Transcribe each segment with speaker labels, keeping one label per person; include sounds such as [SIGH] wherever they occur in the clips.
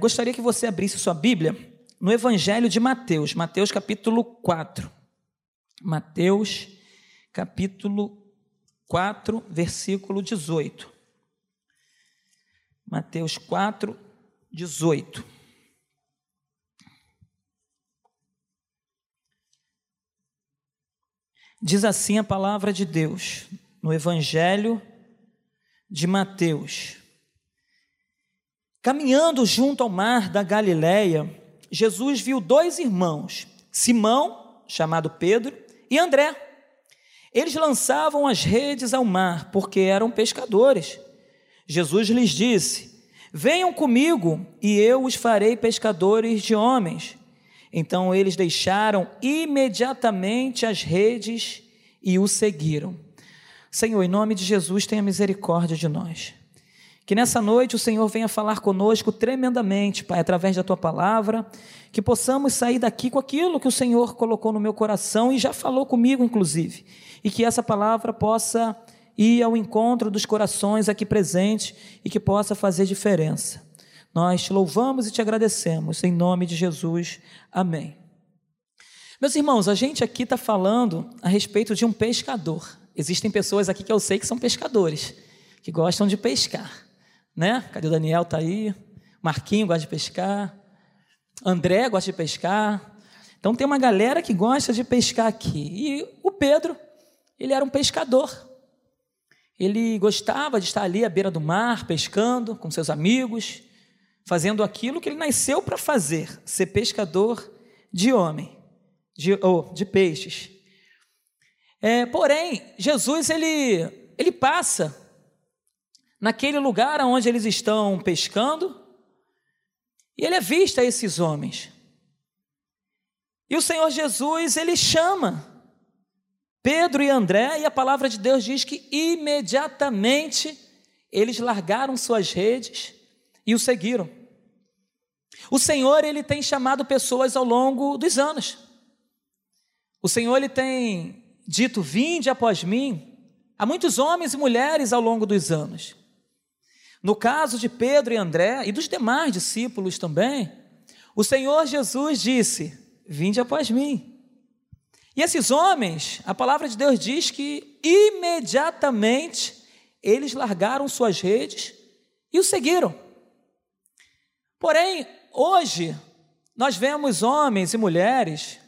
Speaker 1: eu gostaria que você abrisse sua Bíblia no Evangelho de Mateus, Mateus capítulo 4. Mateus capítulo 4, versículo 18. Mateus 4, 18. Diz assim a palavra de Deus no Evangelho de Mateus. Caminhando junto ao mar da Galileia, Jesus viu dois irmãos, Simão, chamado Pedro, e André. Eles lançavam as redes ao mar, porque eram pescadores. Jesus lhes disse: Venham comigo, e eu os farei pescadores de homens. Então eles deixaram imediatamente as redes e o seguiram. Senhor, em nome de Jesus, tenha misericórdia de nós. Que nessa noite o Senhor venha falar conosco tremendamente, Pai, através da tua palavra, que possamos sair daqui com aquilo que o Senhor colocou no meu coração e já falou comigo, inclusive, e que essa palavra possa ir ao encontro dos corações aqui presentes e que possa fazer diferença. Nós te louvamos e te agradecemos, em nome de Jesus. Amém. Meus irmãos, a gente aqui está falando a respeito de um pescador. Existem pessoas aqui que eu sei que são pescadores, que gostam de pescar né? Cadê o Daniel? Tá aí. Marquinho gosta de pescar. André gosta de pescar. Então tem uma galera que gosta de pescar aqui. E o Pedro, ele era um pescador. Ele gostava de estar ali à beira do mar, pescando com seus amigos, fazendo aquilo que ele nasceu para fazer, ser pescador de homem, de, oh, de peixes. É, porém, Jesus ele, ele passa naquele lugar onde eles estão pescando, e ele avista esses homens. E o Senhor Jesus, ele chama Pedro e André, e a palavra de Deus diz que imediatamente eles largaram suas redes e o seguiram. O Senhor, ele tem chamado pessoas ao longo dos anos. O Senhor, ele tem dito: Vinde após mim, a muitos homens e mulheres ao longo dos anos. No caso de Pedro e André e dos demais discípulos também, o Senhor Jesus disse: Vinde após mim. E esses homens, a palavra de Deus diz que imediatamente eles largaram suas redes e o seguiram. Porém, hoje, nós vemos homens e mulheres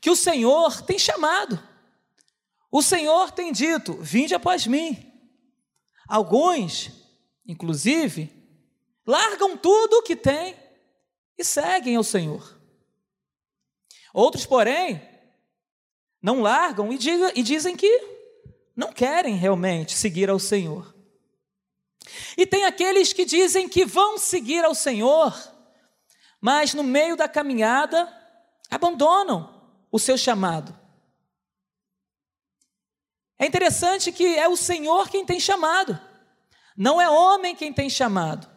Speaker 1: que o Senhor tem chamado. O Senhor tem dito: Vinde após mim. Alguns inclusive, largam tudo o que têm e seguem ao Senhor. Outros, porém, não largam e, diga, e dizem que não querem realmente seguir ao Senhor. E tem aqueles que dizem que vão seguir ao Senhor, mas no meio da caminhada abandonam o seu chamado. É interessante que é o Senhor quem tem chamado. Não é homem quem tem chamado.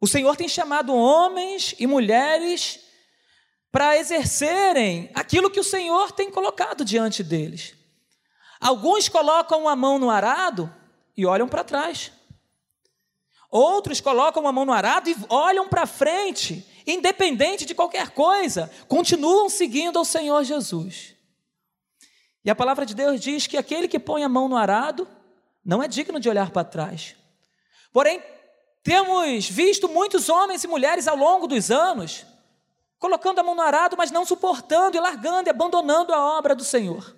Speaker 1: O Senhor tem chamado homens e mulheres para exercerem aquilo que o Senhor tem colocado diante deles. Alguns colocam a mão no arado e olham para trás. Outros colocam a mão no arado e olham para frente, independente de qualquer coisa, continuam seguindo ao Senhor Jesus. E a palavra de Deus diz que aquele que põe a mão no arado não é digno de olhar para trás. Porém, temos visto muitos homens e mulheres ao longo dos anos colocando a mão no arado, mas não suportando e largando e abandonando a obra do Senhor.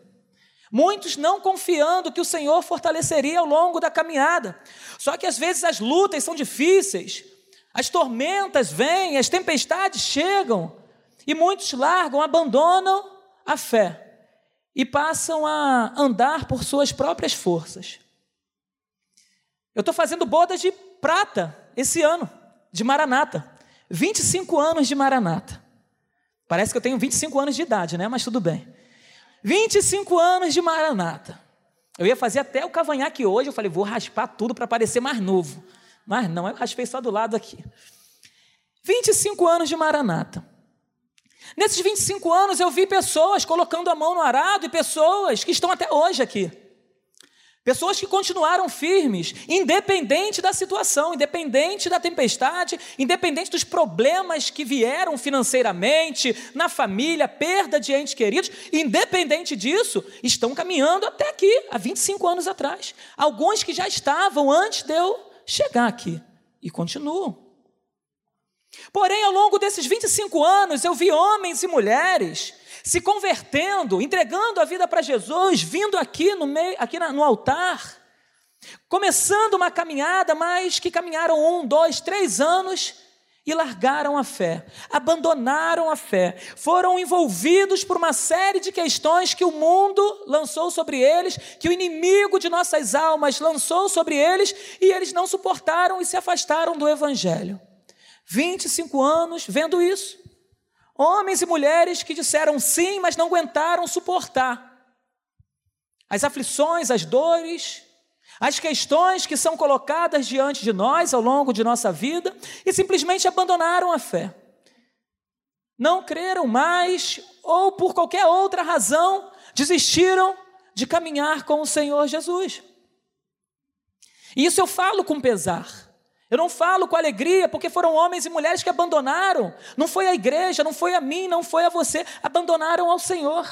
Speaker 1: Muitos não confiando que o Senhor fortaleceria ao longo da caminhada. Só que às vezes as lutas são difíceis, as tormentas vêm, as tempestades chegam, e muitos largam, abandonam a fé e passam a andar por suas próprias forças. Eu estou fazendo bodas de prata esse ano, de Maranata. 25 anos de Maranata. Parece que eu tenho 25 anos de idade, né? Mas tudo bem. 25 anos de Maranata. Eu ia fazer até o cavanhaque hoje, eu falei, vou raspar tudo para parecer mais novo. Mas não, eu raspei só do lado aqui. 25 anos de Maranata. Nesses 25 anos eu vi pessoas colocando a mão no arado e pessoas que estão até hoje aqui. Pessoas que continuaram firmes, independente da situação, independente da tempestade, independente dos problemas que vieram financeiramente, na família, perda de entes queridos, independente disso, estão caminhando até aqui, há 25 anos atrás. Alguns que já estavam antes de eu chegar aqui e continuam. Porém, ao longo desses 25 anos, eu vi homens e mulheres se convertendo, entregando a vida para Jesus, vindo aqui no meio, aqui no altar, começando uma caminhada, mas que caminharam um, dois, três anos e largaram a fé, abandonaram a fé, foram envolvidos por uma série de questões que o mundo lançou sobre eles, que o inimigo de nossas almas lançou sobre eles, e eles não suportaram e se afastaram do Evangelho. 25 anos vendo isso. Homens e mulheres que disseram sim, mas não aguentaram suportar as aflições, as dores, as questões que são colocadas diante de nós ao longo de nossa vida e simplesmente abandonaram a fé. Não creram mais ou por qualquer outra razão desistiram de caminhar com o Senhor Jesus. E isso eu falo com pesar. Eu não falo com alegria, porque foram homens e mulheres que abandonaram. Não foi a igreja, não foi a mim, não foi a você, abandonaram ao Senhor.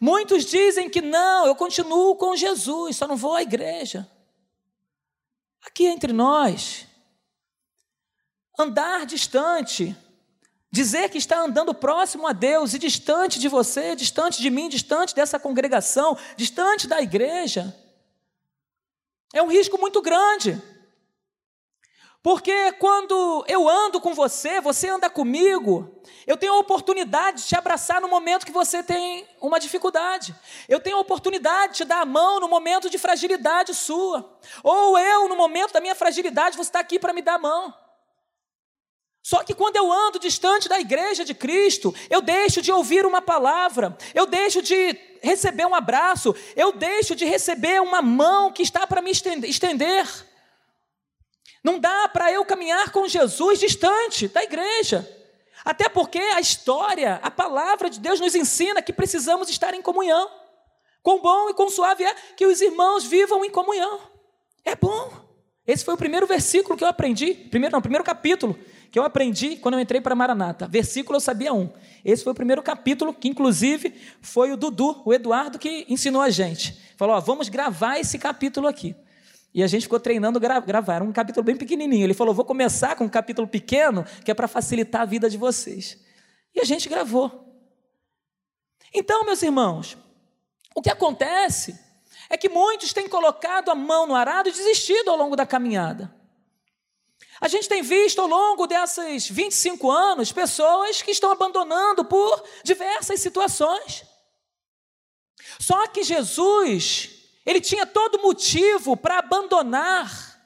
Speaker 1: Muitos dizem que não, eu continuo com Jesus, só não vou à igreja. Aqui entre nós, andar distante, dizer que está andando próximo a Deus e distante de você, distante de mim, distante dessa congregação, distante da igreja, é um risco muito grande. Porque quando eu ando com você, você anda comigo, eu tenho a oportunidade de te abraçar no momento que você tem uma dificuldade. Eu tenho a oportunidade de te dar a mão no momento de fragilidade sua. Ou eu, no momento da minha fragilidade, você está aqui para me dar a mão. Só que quando eu ando distante da igreja de Cristo, eu deixo de ouvir uma palavra, eu deixo de receber um abraço, eu deixo de receber uma mão que está para me estender. Não dá para eu caminhar com Jesus distante da igreja. Até porque a história, a palavra de Deus nos ensina que precisamos estar em comunhão. Quão bom e quão suave é que os irmãos vivam em comunhão. É bom. Esse foi o primeiro versículo que eu aprendi, primeiro não, primeiro capítulo que eu aprendi quando eu entrei para Maranata. Versículo eu sabia um. Esse foi o primeiro capítulo que inclusive foi o Dudu, o Eduardo que ensinou a gente. Falou, ó, vamos gravar esse capítulo aqui. E a gente ficou treinando gra gravar. Um capítulo bem pequenininho. Ele falou: vou começar com um capítulo pequeno, que é para facilitar a vida de vocês. E a gente gravou. Então, meus irmãos, o que acontece é que muitos têm colocado a mão no arado e desistido ao longo da caminhada. A gente tem visto ao longo desses 25 anos pessoas que estão abandonando por diversas situações. Só que Jesus ele tinha todo motivo para abandonar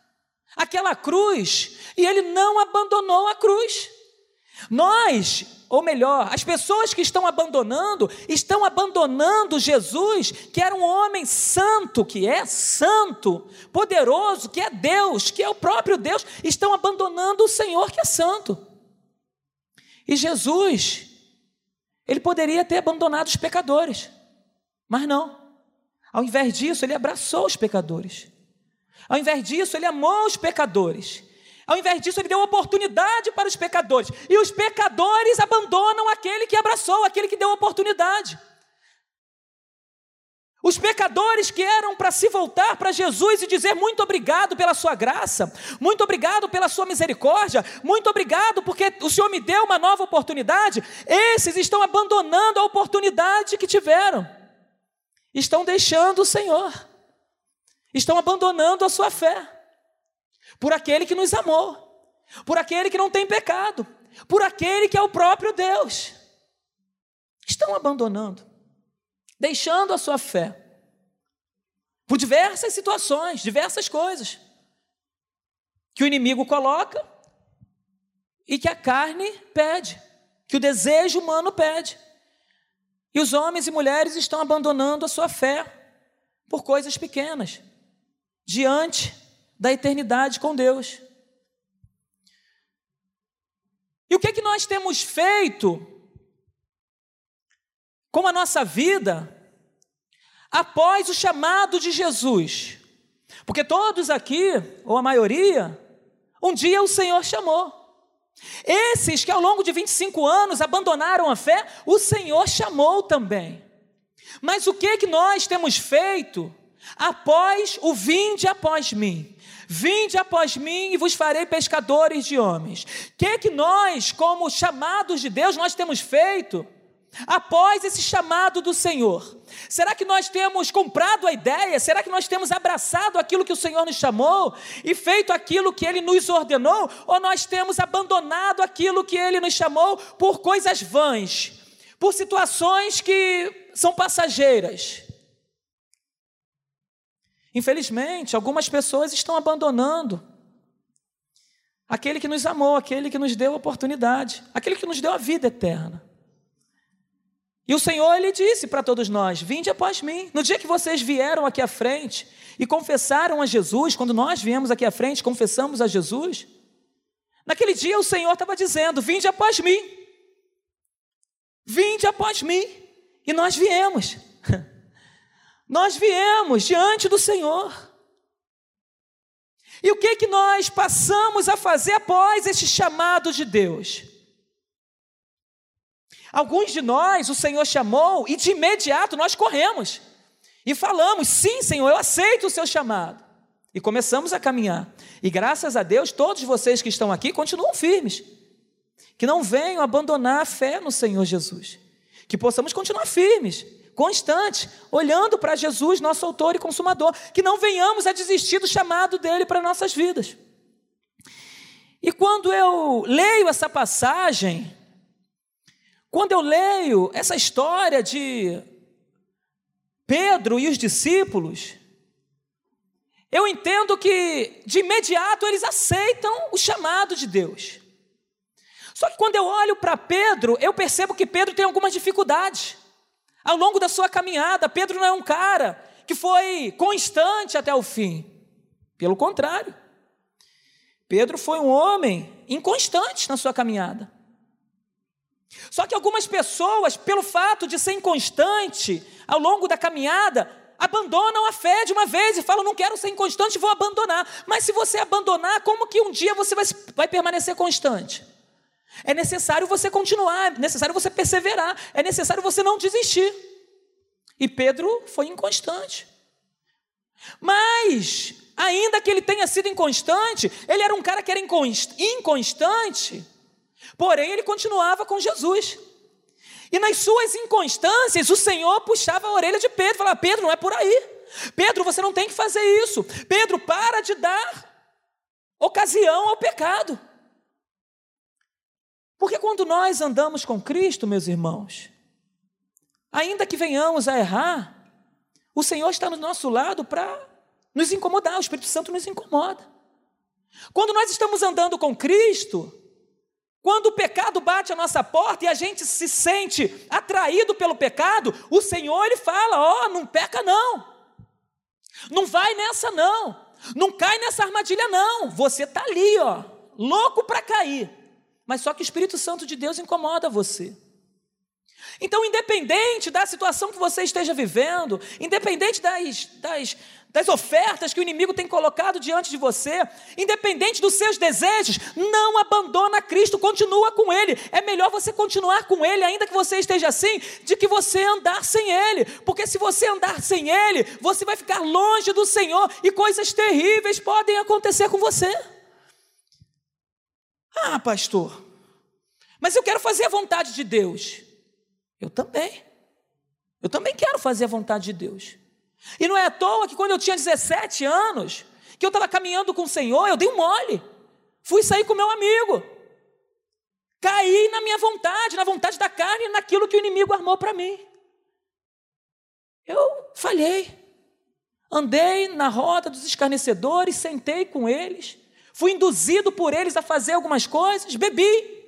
Speaker 1: aquela cruz e ele não abandonou a cruz. Nós, ou melhor, as pessoas que estão abandonando, estão abandonando Jesus, que era um homem santo, que é santo, poderoso, que é Deus, que é o próprio Deus, estão abandonando o Senhor que é santo. E Jesus, ele poderia ter abandonado os pecadores, mas não. Ao invés disso, ele abraçou os pecadores. Ao invés disso, ele amou os pecadores. Ao invés disso, ele deu oportunidade para os pecadores. E os pecadores abandonam aquele que abraçou, aquele que deu oportunidade. Os pecadores que eram para se voltar para Jesus e dizer muito obrigado pela sua graça, muito obrigado pela sua misericórdia, muito obrigado porque o Senhor me deu uma nova oportunidade, esses estão abandonando a oportunidade que tiveram estão deixando o Senhor, estão abandonando a sua fé, por aquele que nos amou, por aquele que não tem pecado, por aquele que é o próprio Deus. Estão abandonando, deixando a sua fé, por diversas situações, diversas coisas, que o inimigo coloca e que a carne pede, que o desejo humano pede. E os homens e mulheres estão abandonando a sua fé por coisas pequenas, diante da eternidade com Deus. E o que, é que nós temos feito com a nossa vida, após o chamado de Jesus. Porque todos aqui, ou a maioria, um dia o Senhor chamou. Esses que ao longo de 25 anos abandonaram a fé, o Senhor chamou também. Mas o que que nós temos feito após o vinde após mim? Vinde após mim e vos farei pescadores de homens. O que que nós, como chamados de Deus, nós temos feito? Após esse chamado do Senhor? Será que nós temos comprado a ideia? Será que nós temos abraçado aquilo que o Senhor nos chamou e feito aquilo que Ele nos ordenou? Ou nós temos abandonado aquilo que Ele nos chamou por coisas vãs, por situações que são passageiras? Infelizmente, algumas pessoas estão abandonando aquele que nos amou, aquele que nos deu a oportunidade, aquele que nos deu a vida eterna. E o Senhor ele disse para todos nós: Vinde após mim. No dia que vocês vieram aqui à frente e confessaram a Jesus, quando nós viemos aqui à frente, confessamos a Jesus, naquele dia o Senhor estava dizendo: Vinde após mim. Vinde após mim. E nós viemos. [LAUGHS] Nós viemos diante do Senhor. E o que que nós passamos a fazer após este chamado de Deus? Alguns de nós o Senhor chamou e de imediato nós corremos e falamos: sim, Senhor, eu aceito o seu chamado. E começamos a caminhar. E graças a Deus, todos vocês que estão aqui continuam firmes. Que não venham abandonar a fé no Senhor Jesus. Que possamos continuar firmes, constantes, olhando para Jesus, nosso autor e consumador. Que não venhamos a desistir do chamado dele para nossas vidas. E quando eu leio essa passagem, quando eu leio essa história de Pedro e os discípulos, eu entendo que de imediato eles aceitam o chamado de Deus. Só que quando eu olho para Pedro, eu percebo que Pedro tem algumas dificuldades. Ao longo da sua caminhada, Pedro não é um cara que foi constante até o fim. Pelo contrário, Pedro foi um homem inconstante na sua caminhada. Só que algumas pessoas, pelo fato de ser inconstante ao longo da caminhada, abandonam a fé de uma vez e falam: não quero ser inconstante, vou abandonar. Mas se você abandonar, como que um dia você vai, vai permanecer constante? É necessário você continuar, é necessário você perseverar, é necessário você não desistir. E Pedro foi inconstante. Mas, ainda que ele tenha sido inconstante, ele era um cara que era inconstante Porém, ele continuava com Jesus. E nas suas inconstâncias, o Senhor puxava a orelha de Pedro, falava: Pedro, não é por aí. Pedro, você não tem que fazer isso. Pedro, para de dar ocasião ao pecado. Porque quando nós andamos com Cristo, meus irmãos, ainda que venhamos a errar, o Senhor está no nosso lado para nos incomodar, o Espírito Santo nos incomoda. Quando nós estamos andando com Cristo, quando o pecado bate a nossa porta e a gente se sente atraído pelo pecado, o Senhor ele fala: "Ó, oh, não peca não. Não vai nessa não. Não cai nessa armadilha não. Você está ali, ó, louco para cair. Mas só que o Espírito Santo de Deus incomoda você. Então, independente da situação que você esteja vivendo, independente das, das, das ofertas que o inimigo tem colocado diante de você, independente dos seus desejos, não abandona Cristo, continua com Ele. É melhor você continuar com Ele, ainda que você esteja assim, de que você andar sem Ele, porque se você andar sem Ele, você vai ficar longe do Senhor e coisas terríveis podem acontecer com você. Ah, pastor, mas eu quero fazer a vontade de Deus. Eu também. Eu também quero fazer a vontade de Deus. E não é à toa que quando eu tinha 17 anos, que eu estava caminhando com o Senhor, eu dei um mole. Fui sair com meu amigo. Caí na minha vontade, na vontade da carne, naquilo que o inimigo armou para mim. Eu falhei. Andei na roda dos escarnecedores, sentei com eles, fui induzido por eles a fazer algumas coisas, bebi,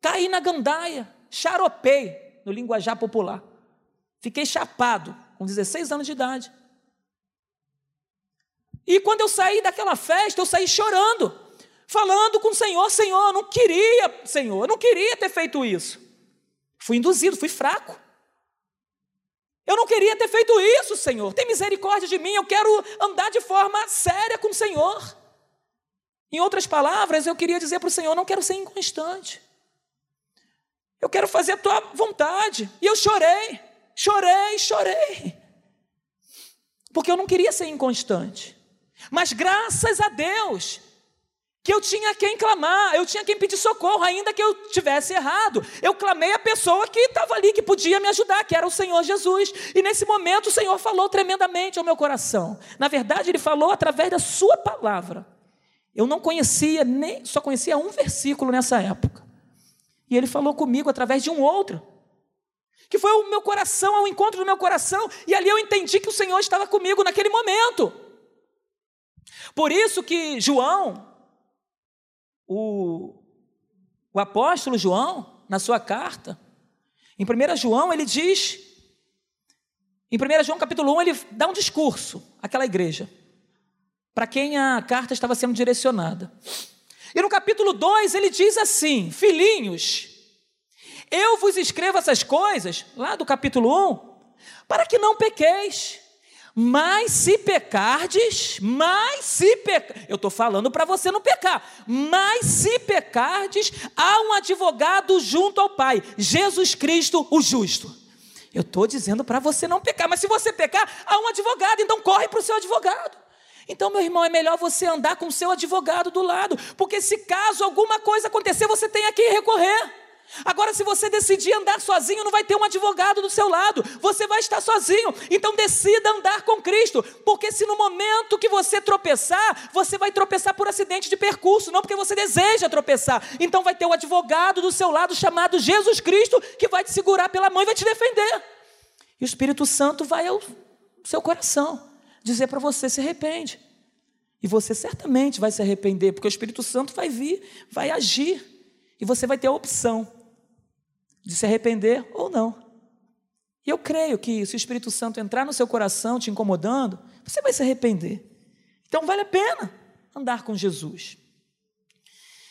Speaker 1: caí na gandaia, charopei, no linguajar popular. Fiquei chapado, com 16 anos de idade. E quando eu saí daquela festa, eu saí chorando, falando com o Senhor: Senhor, eu não queria, Senhor, eu não queria ter feito isso. Fui induzido, fui fraco. Eu não queria ter feito isso, Senhor. Tem misericórdia de mim, eu quero andar de forma séria com o Senhor. Em outras palavras, eu queria dizer para o Senhor: não quero ser inconstante. Eu quero fazer a tua vontade. E eu chorei, chorei, chorei. Porque eu não queria ser inconstante. Mas graças a Deus, que eu tinha quem clamar, eu tinha quem pedir socorro, ainda que eu tivesse errado. Eu clamei a pessoa que estava ali, que podia me ajudar, que era o Senhor Jesus. E nesse momento o Senhor falou tremendamente ao meu coração. Na verdade, Ele falou através da Sua palavra. Eu não conhecia nem, só conhecia um versículo nessa época. E ele falou comigo através de um outro. Que foi o meu coração, ao encontro do meu coração, e ali eu entendi que o Senhor estava comigo naquele momento. Por isso que João, o, o apóstolo João, na sua carta, em 1 João, ele diz, em 1 João capítulo 1, ele dá um discurso àquela igreja para quem a carta estava sendo direcionada. E no capítulo 2 ele diz assim: Filhinhos, eu vos escrevo essas coisas, lá do capítulo 1, para que não pequeis. Mas se pecardes, mas se pecar, eu estou falando para você não pecar, mas se pecardes, há um advogado junto ao Pai, Jesus Cristo, o justo. Eu estou dizendo para você não pecar, mas se você pecar, há um advogado, então corre para o seu advogado. Então, meu irmão, é melhor você andar com o seu advogado do lado, porque se caso alguma coisa acontecer, você tem a quem recorrer. Agora, se você decidir andar sozinho, não vai ter um advogado do seu lado, você vai estar sozinho. Então, decida andar com Cristo, porque se no momento que você tropeçar, você vai tropeçar por acidente de percurso, não porque você deseja tropeçar. Então, vai ter o um advogado do seu lado chamado Jesus Cristo, que vai te segurar pela mão e vai te defender. E o Espírito Santo vai ao seu coração dizer para você: se arrepende. E você certamente vai se arrepender, porque o Espírito Santo vai vir, vai agir, e você vai ter a opção de se arrepender ou não. E eu creio que se o Espírito Santo entrar no seu coração te incomodando, você vai se arrepender. Então vale a pena andar com Jesus.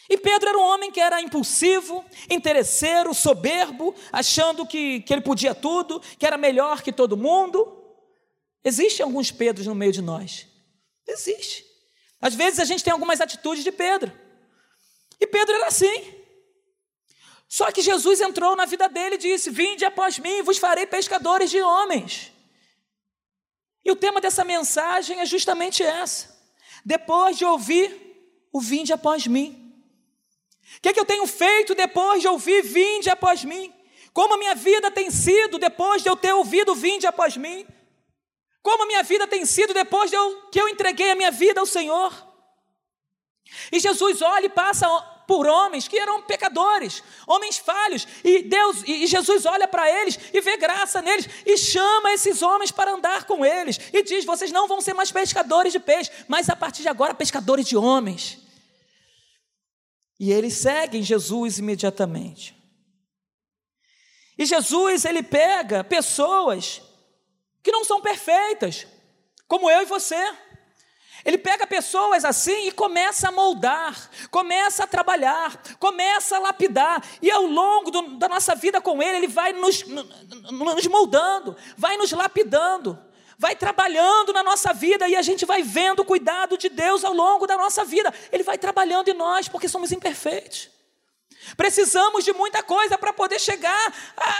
Speaker 1: E Pedro era um homem que era impulsivo, interesseiro, soberbo, achando que, que ele podia tudo, que era melhor que todo mundo. Existem alguns Pedros no meio de nós. Existe. Às vezes a gente tem algumas atitudes de Pedro. E Pedro era assim. Só que Jesus entrou na vida dele e disse: Vinde após mim, vos farei pescadores de homens. E o tema dessa mensagem é justamente essa. Depois de ouvir o vinde após mim. O que, é que eu tenho feito depois de ouvir vinde após mim? Como a minha vida tem sido depois de eu ter ouvido vinde após mim? Como a minha vida tem sido depois de eu, que eu entreguei a minha vida ao Senhor. E Jesus olha e passa por homens que eram pecadores, homens falhos, e Deus e Jesus olha para eles e vê graça neles e chama esses homens para andar com eles e diz: "Vocês não vão ser mais pescadores de peixe, mas a partir de agora pescadores de homens". E eles seguem Jesus imediatamente. E Jesus, ele pega pessoas que não são perfeitas, como eu e você. Ele pega pessoas assim e começa a moldar, começa a trabalhar, começa a lapidar, e ao longo do, da nossa vida com Ele, Ele vai nos, nos moldando, vai nos lapidando, vai trabalhando na nossa vida e a gente vai vendo o cuidado de Deus ao longo da nossa vida. Ele vai trabalhando em nós porque somos imperfeitos. Precisamos de muita coisa para poder chegar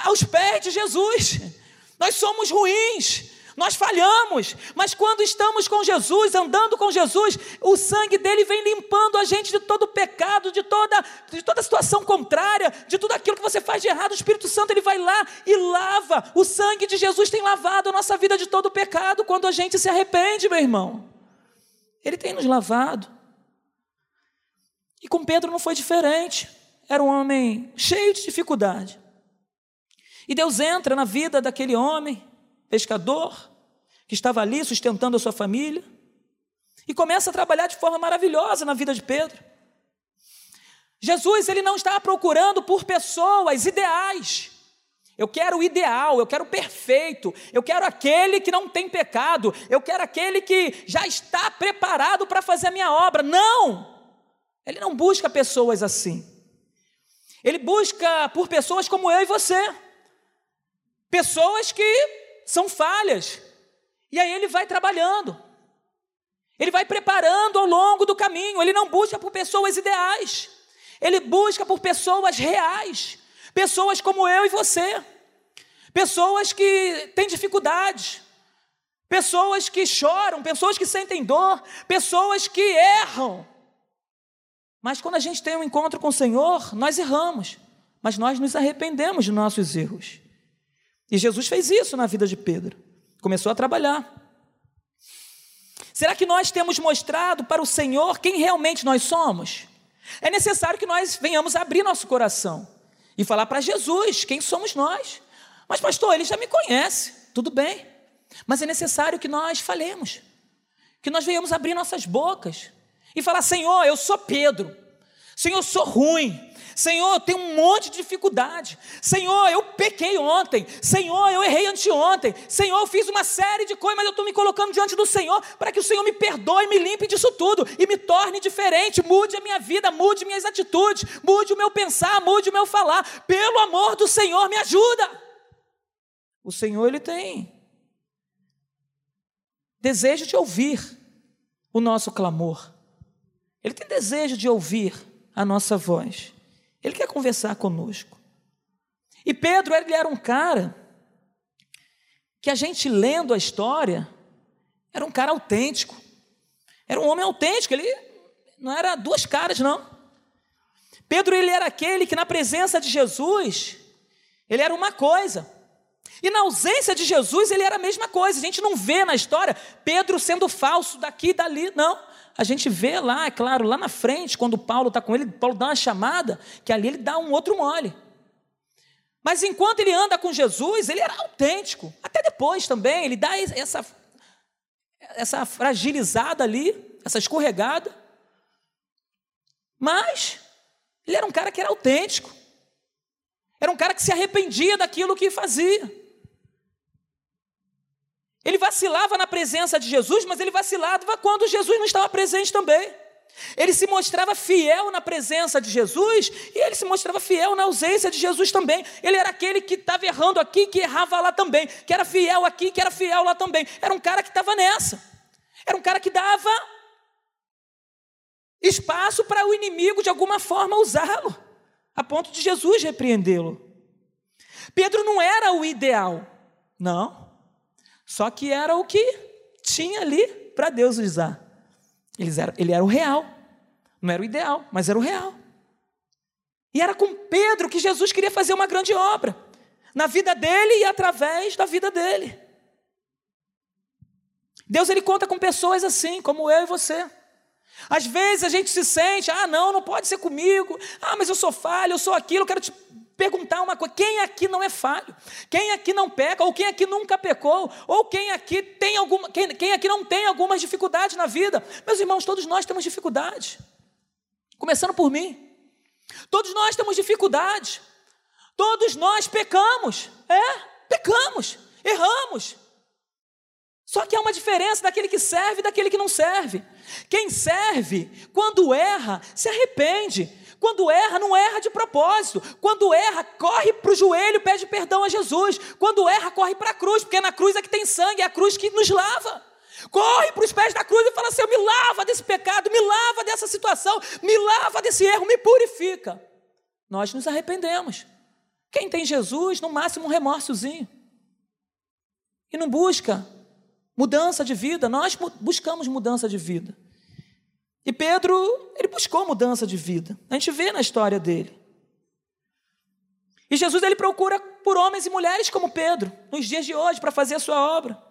Speaker 1: aos pés de Jesus. Nós somos ruins, nós falhamos, mas quando estamos com Jesus, andando com Jesus, o sangue dele vem limpando a gente de todo pecado, de toda, de toda situação contrária, de tudo aquilo que você faz de errado. O Espírito Santo ele vai lá e lava. O sangue de Jesus tem lavado a nossa vida de todo pecado quando a gente se arrepende, meu irmão. Ele tem nos lavado. E com Pedro não foi diferente. Era um homem cheio de dificuldade. E Deus entra na vida daquele homem, pescador, que estava ali sustentando a sua família, e começa a trabalhar de forma maravilhosa na vida de Pedro. Jesus, ele não estava procurando por pessoas ideais. Eu quero o ideal, eu quero o perfeito, eu quero aquele que não tem pecado, eu quero aquele que já está preparado para fazer a minha obra. Não! Ele não busca pessoas assim. Ele busca por pessoas como eu e você. Pessoas que são falhas. E aí ele vai trabalhando. Ele vai preparando ao longo do caminho. Ele não busca por pessoas ideais. Ele busca por pessoas reais. Pessoas como eu e você. Pessoas que têm dificuldades. Pessoas que choram, pessoas que sentem dor, pessoas que erram. Mas quando a gente tem um encontro com o Senhor, nós erramos, mas nós nos arrependemos de nossos erros. E Jesus fez isso na vida de Pedro. Começou a trabalhar. Será que nós temos mostrado para o Senhor quem realmente nós somos? É necessário que nós venhamos abrir nosso coração e falar para Jesus quem somos nós. Mas, pastor, ele já me conhece, tudo bem. Mas é necessário que nós falemos, que nós venhamos abrir nossas bocas e falar: Senhor, eu sou Pedro, Senhor, eu sou ruim, Senhor, eu tenho um monte de dificuldade. Senhor, eu pequei ontem. Senhor, eu errei anteontem. Senhor, eu fiz uma série de coisas, mas eu estou me colocando diante do Senhor para que o Senhor me perdoe, me limpe disso tudo e me torne diferente. Mude a minha vida, mude minhas atitudes, mude o meu pensar, mude o meu falar. Pelo amor do Senhor, me ajuda. O Senhor, Ele tem desejo de ouvir o nosso clamor. Ele tem desejo de ouvir a nossa voz. Ele quer conversar conosco. E Pedro, ele era um cara que a gente lendo a história, era um cara autêntico. Era um homem autêntico, ele não era duas caras, não. Pedro, ele era aquele que na presença de Jesus, ele era uma coisa. E na ausência de Jesus, ele era a mesma coisa. A gente não vê na história Pedro sendo falso daqui e dali, não. A gente vê lá, é claro, lá na frente, quando Paulo está com ele, Paulo dá uma chamada, que ali ele dá um outro mole. Mas enquanto ele anda com Jesus, ele era autêntico. Até depois também, ele dá essa, essa fragilizada ali, essa escorregada. Mas ele era um cara que era autêntico. Era um cara que se arrependia daquilo que fazia. Ele vacilava na presença de Jesus, mas ele vacilava quando Jesus não estava presente também. Ele se mostrava fiel na presença de Jesus e ele se mostrava fiel na ausência de Jesus também. Ele era aquele que estava errando aqui, que errava lá também, que era fiel aqui, que era fiel lá também. Era um cara que estava nessa. Era um cara que dava espaço para o inimigo de alguma forma usá-lo, a ponto de Jesus repreendê-lo. Pedro não era o ideal, não. Só que era o que tinha ali para Deus usar. Ele era o real. Não era o ideal, mas era o real. E era com Pedro que Jesus queria fazer uma grande obra. Na vida dele e através da vida dele. Deus ele conta com pessoas assim, como eu e você. Às vezes a gente se sente, ah, não, não pode ser comigo. Ah, mas eu sou falho, eu sou aquilo, eu quero te perguntar uma coisa: quem aqui não é falho? Quem aqui não peca? Ou quem aqui nunca pecou? Ou quem aqui tem alguma, quem, quem aqui não tem algumas dificuldades na vida? Meus irmãos, todos nós temos dificuldades. Começando por mim. Todos nós temos dificuldades. Todos nós pecamos. É, pecamos, erramos. Só que há uma diferença daquele que serve e daquele que não serve. Quem serve, quando erra, se arrepende. Quando erra, não erra de propósito. Quando erra, corre para o joelho, pede perdão a Jesus. Quando erra, corre para a cruz, porque é na cruz é que tem sangue, é a cruz que nos lava. Corre para os pés da cruz e fala assim: me lava desse pecado, me lava dessa situação, me lava desse erro, me purifica. Nós nos arrependemos. Quem tem Jesus, no máximo um remorsozinho. E não busca mudança de vida, nós buscamos mudança de vida. E Pedro, ele buscou mudança de vida. A gente vê na história dele. E Jesus ele procura por homens e mulheres como Pedro, nos dias de hoje, para fazer a sua obra.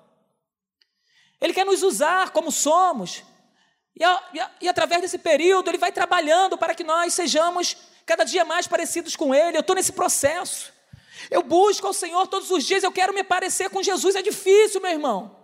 Speaker 1: Ele quer nos usar como somos. E, e, e, através desse período, ele vai trabalhando para que nós sejamos cada dia mais parecidos com Ele. Eu estou nesse processo. Eu busco ao Senhor todos os dias, eu quero me parecer com Jesus. É difícil, meu irmão.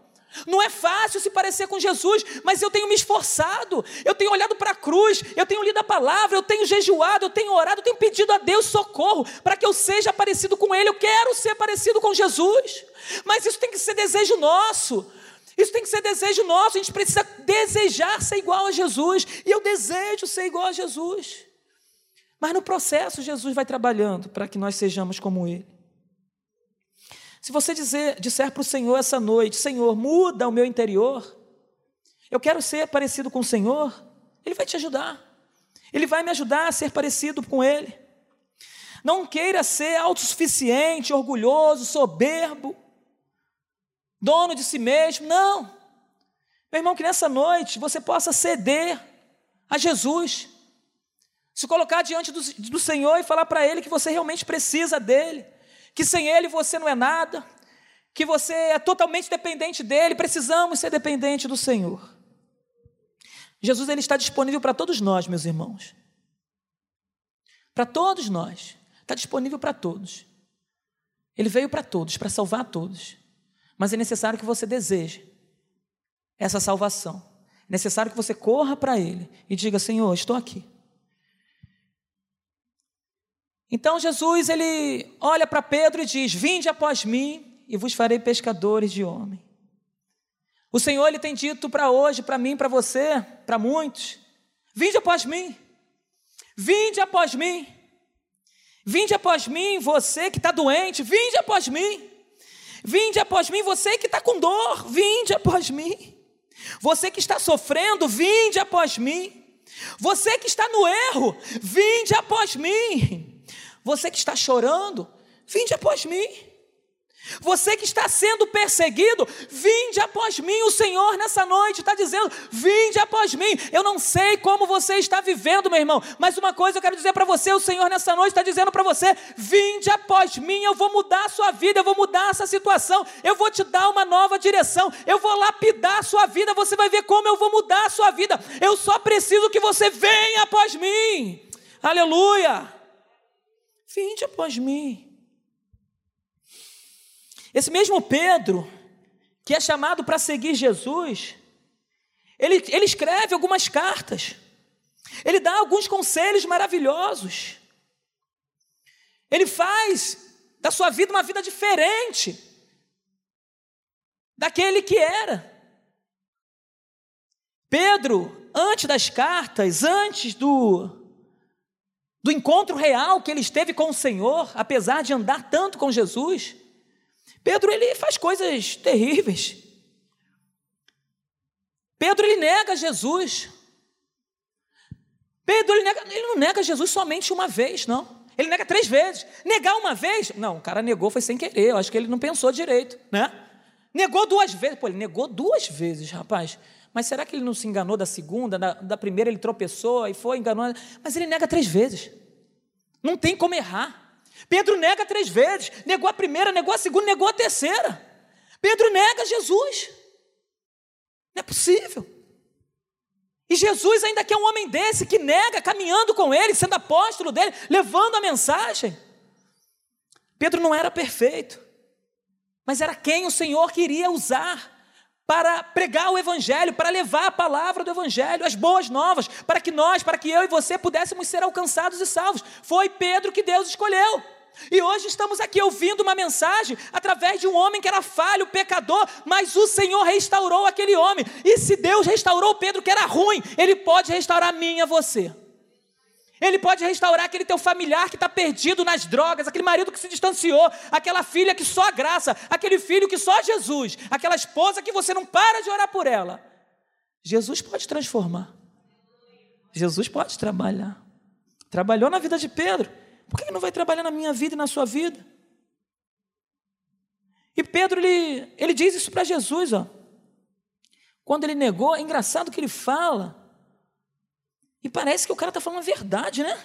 Speaker 1: Não é fácil se parecer com Jesus, mas eu tenho me esforçado, eu tenho olhado para a cruz, eu tenho lido a palavra, eu tenho jejuado, eu tenho orado, eu tenho pedido a Deus socorro para que eu seja parecido com Ele. Eu quero ser parecido com Jesus, mas isso tem que ser desejo nosso. Isso tem que ser desejo nosso. A gente precisa desejar ser igual a Jesus, e eu desejo ser igual a Jesus. Mas no processo, Jesus vai trabalhando para que nós sejamos como Ele. Se você dizer, disser para o Senhor essa noite: Senhor, muda o meu interior, eu quero ser parecido com o Senhor, Ele vai te ajudar. Ele vai me ajudar a ser parecido com Ele. Não queira ser autossuficiente, orgulhoso, soberbo, dono de si mesmo. Não. Meu irmão, que nessa noite você possa ceder a Jesus, se colocar diante do, do Senhor e falar para Ele que você realmente precisa dEle, que sem Ele você não é nada, que você é totalmente dependente dEle, precisamos ser dependentes do Senhor. Jesus ele está disponível para todos nós, meus irmãos. Para todos nós. Está disponível para todos. Ele veio para todos, para salvar todos. Mas é necessário que você deseje essa salvação. É necessário que você corra para Ele e diga: Senhor, estou aqui. Então Jesus ele olha para Pedro e diz: Vinde após mim e vos farei pescadores de homem. O Senhor ele tem dito para hoje, para mim, para você, para muitos: Vinde após mim. Vinde após mim. Vinde após mim, você que está doente, vinde após mim. Vinde após mim, você que está com dor, vinde após mim. Você que está sofrendo, vinde após mim. Você que está no erro, vinde após mim. Você que está chorando, vinde após mim. Você que está sendo perseguido, vinde após mim. O Senhor nessa noite está dizendo: vinde após mim. Eu não sei como você está vivendo, meu irmão, mas uma coisa eu quero dizer para você: o Senhor nessa noite está dizendo para você: vinde após mim. Eu vou mudar a sua vida, eu vou mudar essa situação, eu vou te dar uma nova direção, eu vou lapidar a sua vida. Você vai ver como eu vou mudar a sua vida. Eu só preciso que você venha após mim. Aleluia. Vinde após mim. Esse mesmo Pedro, que é chamado para seguir Jesus, ele, ele escreve algumas cartas, ele dá alguns conselhos maravilhosos, ele faz da sua vida uma vida diferente daquele que era. Pedro, antes das cartas, antes do, do encontro real que ele esteve com o Senhor, apesar de andar tanto com Jesus, Pedro ele faz coisas terríveis. Pedro ele nega Jesus. Pedro ele, nega, ele não nega Jesus somente uma vez, não. Ele nega três vezes. Negar uma vez? Não, o cara negou foi sem querer. Eu acho que ele não pensou direito, né? Negou duas vezes. Pô, ele negou duas vezes, rapaz. Mas será que ele não se enganou da segunda? Da, da primeira ele tropeçou e foi, enganou. Mas ele nega três vezes. Não tem como errar. Pedro nega três vezes, negou a primeira, negou a segunda, negou a terceira. Pedro nega Jesus. Não é possível. E Jesus ainda quer um homem desse que nega, caminhando com ele, sendo apóstolo dele, levando a mensagem. Pedro não era perfeito, mas era quem o Senhor queria usar para pregar o Evangelho, para levar a palavra do Evangelho, as boas novas, para que nós, para que eu e você pudéssemos ser alcançados e salvos. Foi Pedro que Deus escolheu. E hoje estamos aqui ouvindo uma mensagem através de um homem que era falho, pecador, mas o Senhor restaurou aquele homem. E se Deus restaurou Pedro, que era ruim, Ele pode restaurar a mim e a você. Ele pode restaurar aquele teu familiar que está perdido nas drogas, aquele marido que se distanciou, aquela filha que só a graça, aquele filho que só Jesus, aquela esposa que você não para de orar por ela. Jesus pode transformar. Jesus pode trabalhar. Trabalhou na vida de Pedro. Por que não vai trabalhar na minha vida e na sua vida? E Pedro, ele, ele diz isso para Jesus, ó. Quando ele negou, é engraçado que ele fala. E parece que o cara está falando a verdade, né?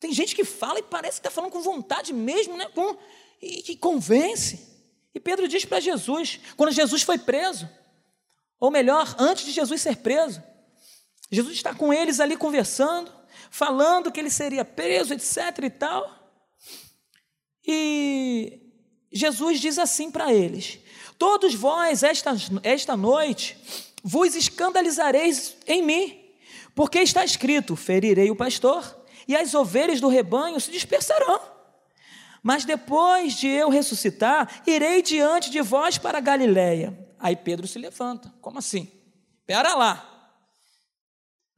Speaker 1: Tem gente que fala e parece que está falando com vontade mesmo, né? Com, e que convence. E Pedro diz para Jesus, quando Jesus foi preso, ou melhor, antes de Jesus ser preso, Jesus está com eles ali conversando falando que ele seria preso, etc e tal. E Jesus diz assim para eles: Todos vós, esta, esta noite, vos escandalizareis em mim, porque está escrito: Ferirei o pastor, e as ovelhas do rebanho se dispersarão. Mas depois de eu ressuscitar, irei diante de vós para Galiléia. Aí Pedro se levanta. Como assim? Espera lá.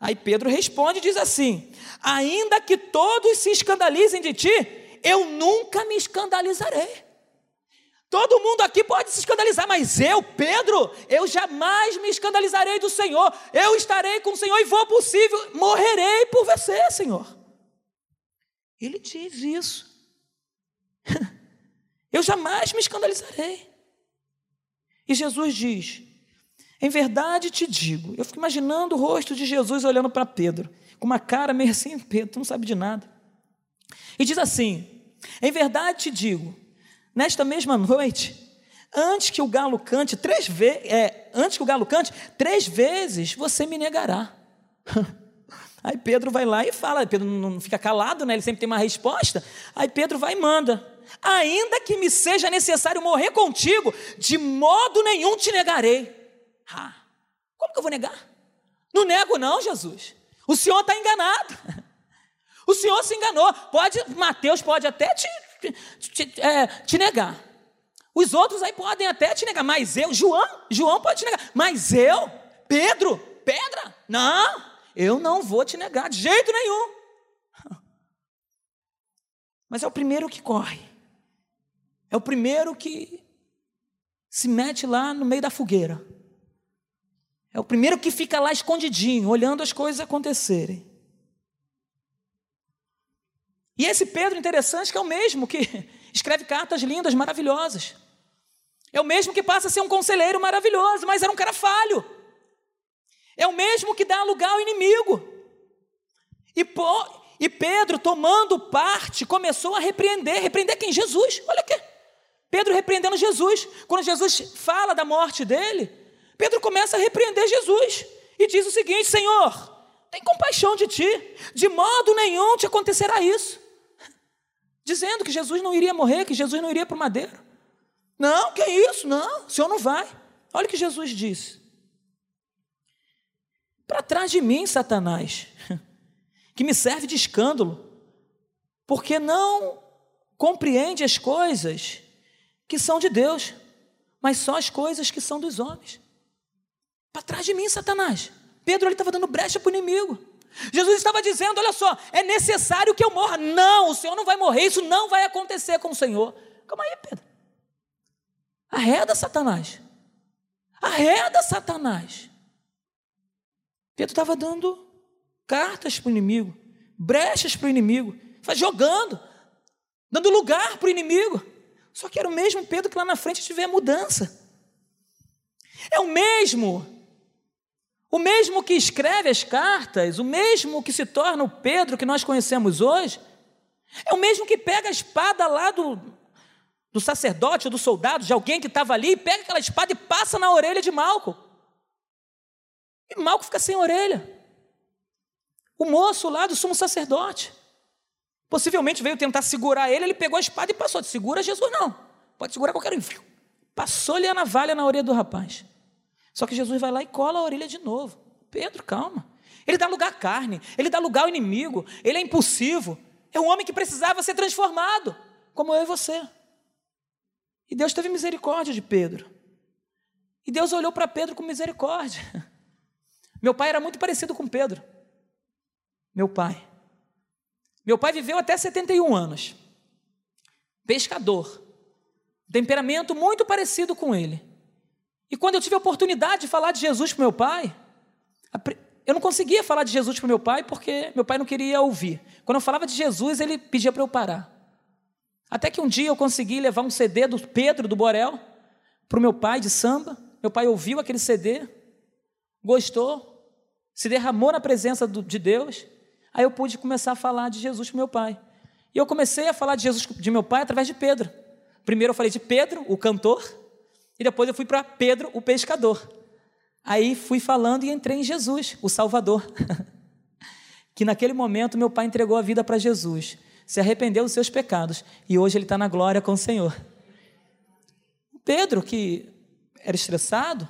Speaker 1: Aí Pedro responde e diz assim: Ainda que todos se escandalizem de ti, eu nunca me escandalizarei. Todo mundo aqui pode se escandalizar, mas eu, Pedro, eu jamais me escandalizarei do Senhor. Eu estarei com o Senhor e vou possível, morrerei por você, Senhor. Ele diz isso. [LAUGHS] Eu jamais me escandalizarei. E Jesus diz: Em verdade te digo. Eu fico imaginando o rosto de Jesus olhando para Pedro, com uma cara meio assim: Pedro, tu não sabe de nada. E diz assim: Em verdade te digo, nesta mesma noite, antes que o galo cante três vezes, é, antes que o galo cante três vezes, você me negará. [LAUGHS] Aí Pedro vai lá e fala, Pedro não fica calado, né? Ele sempre tem uma resposta. Aí Pedro vai e manda: ainda que me seja necessário morrer contigo, de modo nenhum te negarei. Ah, como que eu vou negar? Não nego, não, Jesus. O senhor está enganado. [LAUGHS] O senhor se enganou. Pode, Mateus pode até te, te, é, te negar. Os outros aí podem até te negar, mas eu, João, João pode te negar, mas eu, Pedro, Pedra, não, eu não vou te negar de jeito nenhum. [LAUGHS] Mas é o primeiro que corre. É o primeiro que se mete lá no meio da fogueira. É o primeiro que fica lá escondidinho, olhando as coisas acontecerem. E esse Pedro interessante que é o mesmo que [LAUGHS] escreve cartas lindas, maravilhosas. É o mesmo que passa a ser um conselheiro maravilhoso, mas era um cara falho. É o mesmo que dá lugar ao inimigo. E, e Pedro, tomando parte, começou a repreender. Repreender quem? Jesus. Olha aqui. Pedro repreendendo Jesus. Quando Jesus fala da morte dele, Pedro começa a repreender Jesus. E diz o seguinte: Senhor, tem compaixão de ti. De modo nenhum te acontecerá isso. Dizendo que Jesus não iria morrer, que Jesus não iria para o madeiro. Não, que isso? Não, o Senhor não vai. Olha o que Jesus disse. Para trás de mim, Satanás, [LAUGHS] que me serve de escândalo, porque não compreende as coisas que são de Deus, mas só as coisas que são dos homens. Para trás de mim, Satanás. Pedro estava dando brecha para o inimigo. Jesus estava dizendo: olha só, é necessário que eu morra. Não, o Senhor não vai morrer, isso não vai acontecer com o Senhor. Calma aí, Pedro. Arreda Satanás. Arreda Satanás. Pedro estava dando cartas para o inimigo, brechas para o inimigo, jogando, dando lugar para o inimigo. Só que era o mesmo Pedro que lá na frente tiver mudança. É o mesmo, o mesmo que escreve as cartas, o mesmo que se torna o Pedro que nós conhecemos hoje, é o mesmo que pega a espada lá do, do sacerdote do soldado, de alguém que estava ali, e pega aquela espada e passa na orelha de Malco. E Malco fica sem orelha. O moço lá do sumo sacerdote. Possivelmente veio tentar segurar ele, ele pegou a espada e passou. Segura Jesus, não. Pode segurar qualquer um. Passou-lhe a navalha na orelha do rapaz. Só que Jesus vai lá e cola a orelha de novo. Pedro, calma. Ele dá lugar à carne, ele dá lugar ao inimigo, ele é impulsivo. É um homem que precisava ser transformado, como eu e você. E Deus teve misericórdia de Pedro. E Deus olhou para Pedro com misericórdia. [LAUGHS] Meu pai era muito parecido com Pedro. Meu pai. Meu pai viveu até 71 anos. Pescador. Temperamento muito parecido com ele. E quando eu tive a oportunidade de falar de Jesus para meu pai, eu não conseguia falar de Jesus para meu pai porque meu pai não queria ouvir. Quando eu falava de Jesus, ele pedia para eu parar. Até que um dia eu consegui levar um CD do Pedro do Borel para o meu pai de samba. Meu pai ouviu aquele CD, gostou, se derramou na presença de Deus Aí eu pude começar a falar de Jesus para meu pai. E eu comecei a falar de Jesus de meu pai através de Pedro. Primeiro eu falei de Pedro, o cantor, e depois eu fui para Pedro, o pescador. Aí fui falando e entrei em Jesus, o Salvador. [LAUGHS] que naquele momento meu pai entregou a vida para Jesus, se arrependeu dos seus pecados e hoje ele está na glória com o Senhor. Pedro, que era estressado,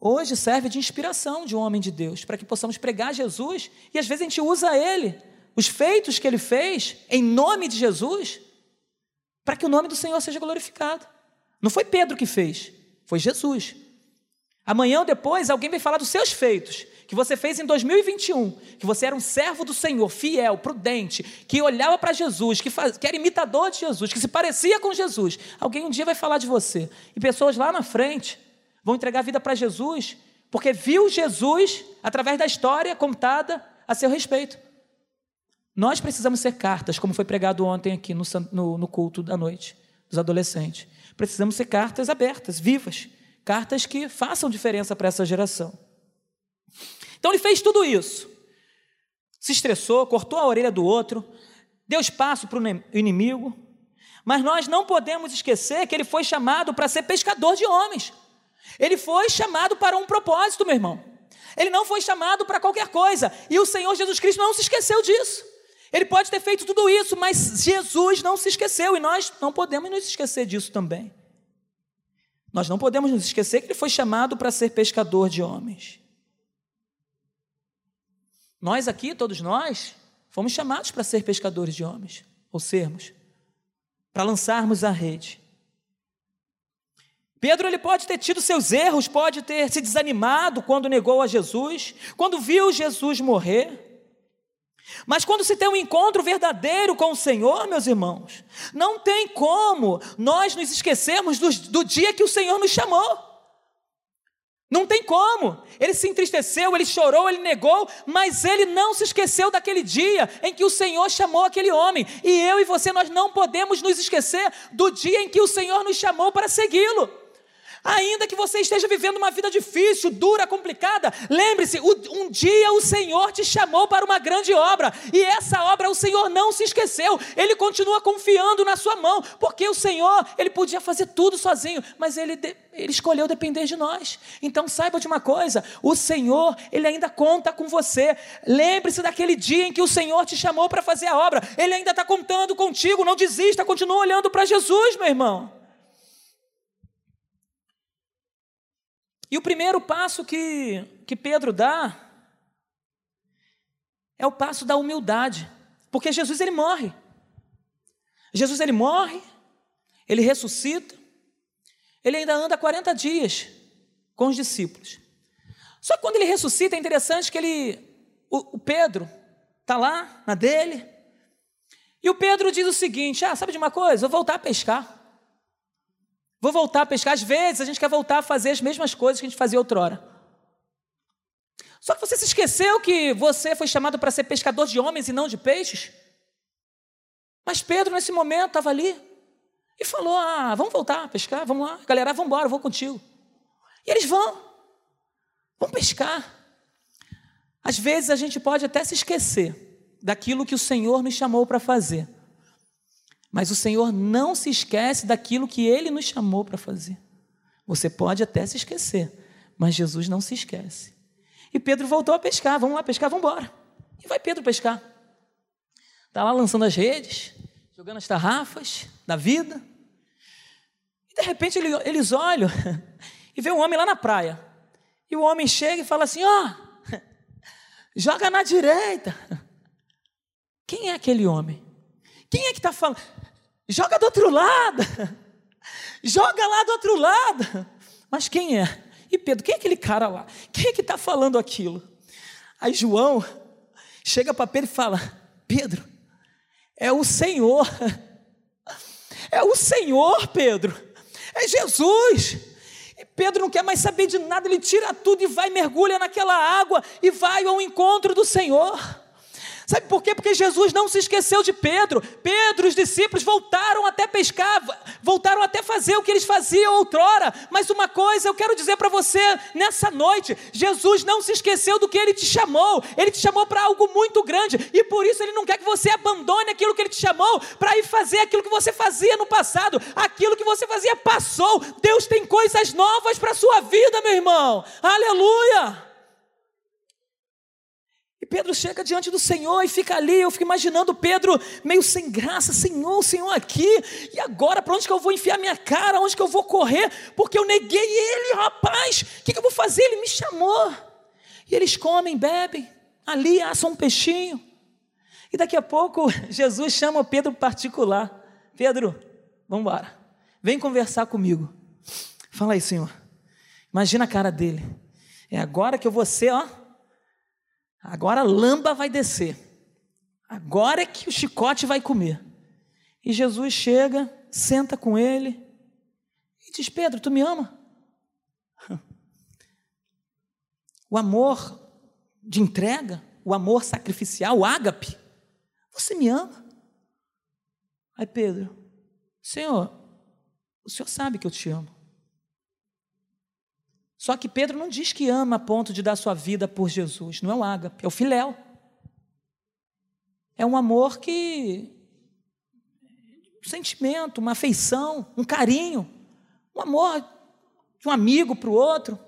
Speaker 1: hoje serve de inspiração de um homem de Deus, para que possamos pregar Jesus e às vezes a gente usa ele, os feitos que ele fez, em nome de Jesus, para que o nome do Senhor seja glorificado. Não foi Pedro que fez, foi Jesus. Amanhã ou depois alguém vai falar dos seus feitos, que você fez em 2021, que você era um servo do Senhor, fiel, prudente, que olhava para Jesus, que, faz, que era imitador de Jesus, que se parecia com Jesus, alguém um dia vai falar de você. E pessoas lá na frente vão entregar a vida para Jesus, porque viu Jesus através da história contada a seu respeito. Nós precisamos ser cartas, como foi pregado ontem aqui no, no, no culto da noite, dos adolescentes. Precisamos ser cartas abertas, vivas, cartas que façam diferença para essa geração. Então ele fez tudo isso. Se estressou, cortou a orelha do outro, deu espaço para o inimigo. Mas nós não podemos esquecer que ele foi chamado para ser pescador de homens. Ele foi chamado para um propósito, meu irmão. Ele não foi chamado para qualquer coisa. E o Senhor Jesus Cristo não se esqueceu disso. Ele pode ter feito tudo isso, mas Jesus não se esqueceu e nós não podemos nos esquecer disso também. Nós não podemos nos esquecer que ele foi chamado para ser pescador de homens. Nós aqui, todos nós, fomos chamados para ser pescadores de homens, ou sermos, para lançarmos a rede. Pedro ele pode ter tido seus erros, pode ter se desanimado quando negou a Jesus, quando viu Jesus morrer. Mas quando se tem um encontro verdadeiro com o Senhor, meus irmãos, não tem como nós nos esquecermos do, do dia que o Senhor nos chamou. Não tem como. Ele se entristeceu, ele chorou, ele negou, mas ele não se esqueceu daquele dia em que o Senhor chamou aquele homem. E eu e você, nós não podemos nos esquecer do dia em que o Senhor nos chamou para segui-lo. Ainda que você esteja vivendo uma vida difícil, dura, complicada, lembre-se: um dia o Senhor te chamou para uma grande obra, e essa obra o Senhor não se esqueceu, Ele continua confiando na sua mão, porque o Senhor, Ele podia fazer tudo sozinho, mas Ele, ele escolheu depender de nós. Então saiba de uma coisa: o Senhor, Ele ainda conta com você. Lembre-se daquele dia em que o Senhor te chamou para fazer a obra, Ele ainda está contando contigo, não desista, continua olhando para Jesus, meu irmão. E o primeiro passo que, que Pedro dá é o passo da humildade, porque Jesus ele morre. Jesus ele morre, ele ressuscita, ele ainda anda 40 dias com os discípulos. Só que quando ele ressuscita é interessante que ele, o, o Pedro está lá na dele, e o Pedro diz o seguinte: Ah, sabe de uma coisa? Eu vou voltar a pescar. Vou voltar a pescar. Às vezes a gente quer voltar a fazer as mesmas coisas que a gente fazia outrora. Só que você se esqueceu que você foi chamado para ser pescador de homens e não de peixes? Mas Pedro, nesse momento, estava ali e falou: Ah, vamos voltar a pescar, vamos lá, galera, vamos embora, eu vou contigo. E eles vão, vão pescar. Às vezes a gente pode até se esquecer daquilo que o Senhor nos chamou para fazer. Mas o Senhor não se esquece daquilo que ele nos chamou para fazer. Você pode até se esquecer, mas Jesus não se esquece. E Pedro voltou a pescar. Vamos lá pescar, vamos embora. E vai Pedro pescar. Está lá lançando as redes, jogando as tarrafas da vida. E de repente eles olham [LAUGHS] e vê um homem lá na praia. E o homem chega e fala assim: Ó, oh, [LAUGHS] joga na direita. [LAUGHS] Quem é aquele homem? Quem é que está falando? Joga do outro lado. Joga lá do outro lado. Mas quem é? E Pedro, quem é aquele cara lá? Quem é que está falando aquilo? Aí João chega para Pedro e fala: Pedro, é o Senhor. É o Senhor, Pedro. É Jesus. Pedro não quer mais saber de nada, ele tira tudo e vai, mergulha naquela água e vai ao encontro do Senhor. Sabe por quê? Porque Jesus não se esqueceu de Pedro. Pedro, os discípulos voltaram até pescar, voltaram até fazer o que eles faziam outrora. Mas uma coisa eu quero dizer para você nessa noite: Jesus não se esqueceu do que ele te chamou. Ele te chamou para algo muito grande e por isso ele não quer que você abandone aquilo que ele te chamou para ir fazer aquilo que você fazia no passado. Aquilo que você fazia passou. Deus tem coisas novas para a sua vida, meu irmão. Aleluia! Pedro chega diante do Senhor e fica ali. Eu fico imaginando Pedro meio sem graça: Senhor, Senhor aqui, e agora para onde que eu vou enfiar minha cara? Onde que eu vou correr? Porque eu neguei ele, rapaz. O que, que eu vou fazer? Ele me chamou. E eles comem, bebem, ali assam um peixinho. E daqui a pouco [LAUGHS] Jesus chama Pedro particular: Pedro, vamos embora, vem conversar comigo. Fala aí, Senhor. Imagina a cara dele. É agora que eu vou ser, ó Agora a lamba vai descer. Agora é que o chicote vai comer. E Jesus chega, senta com ele e diz: Pedro, tu me ama? [LAUGHS] O amor de entrega, o amor sacrificial, o ágape. Você me ama? Aí Pedro, Senhor, o Senhor sabe que eu te amo. Só que Pedro não diz que ama a ponto de dar sua vida por Jesus. Não é o ágape, é o filéu. É um amor que. Um sentimento, uma afeição, um carinho. Um amor de um amigo para o outro.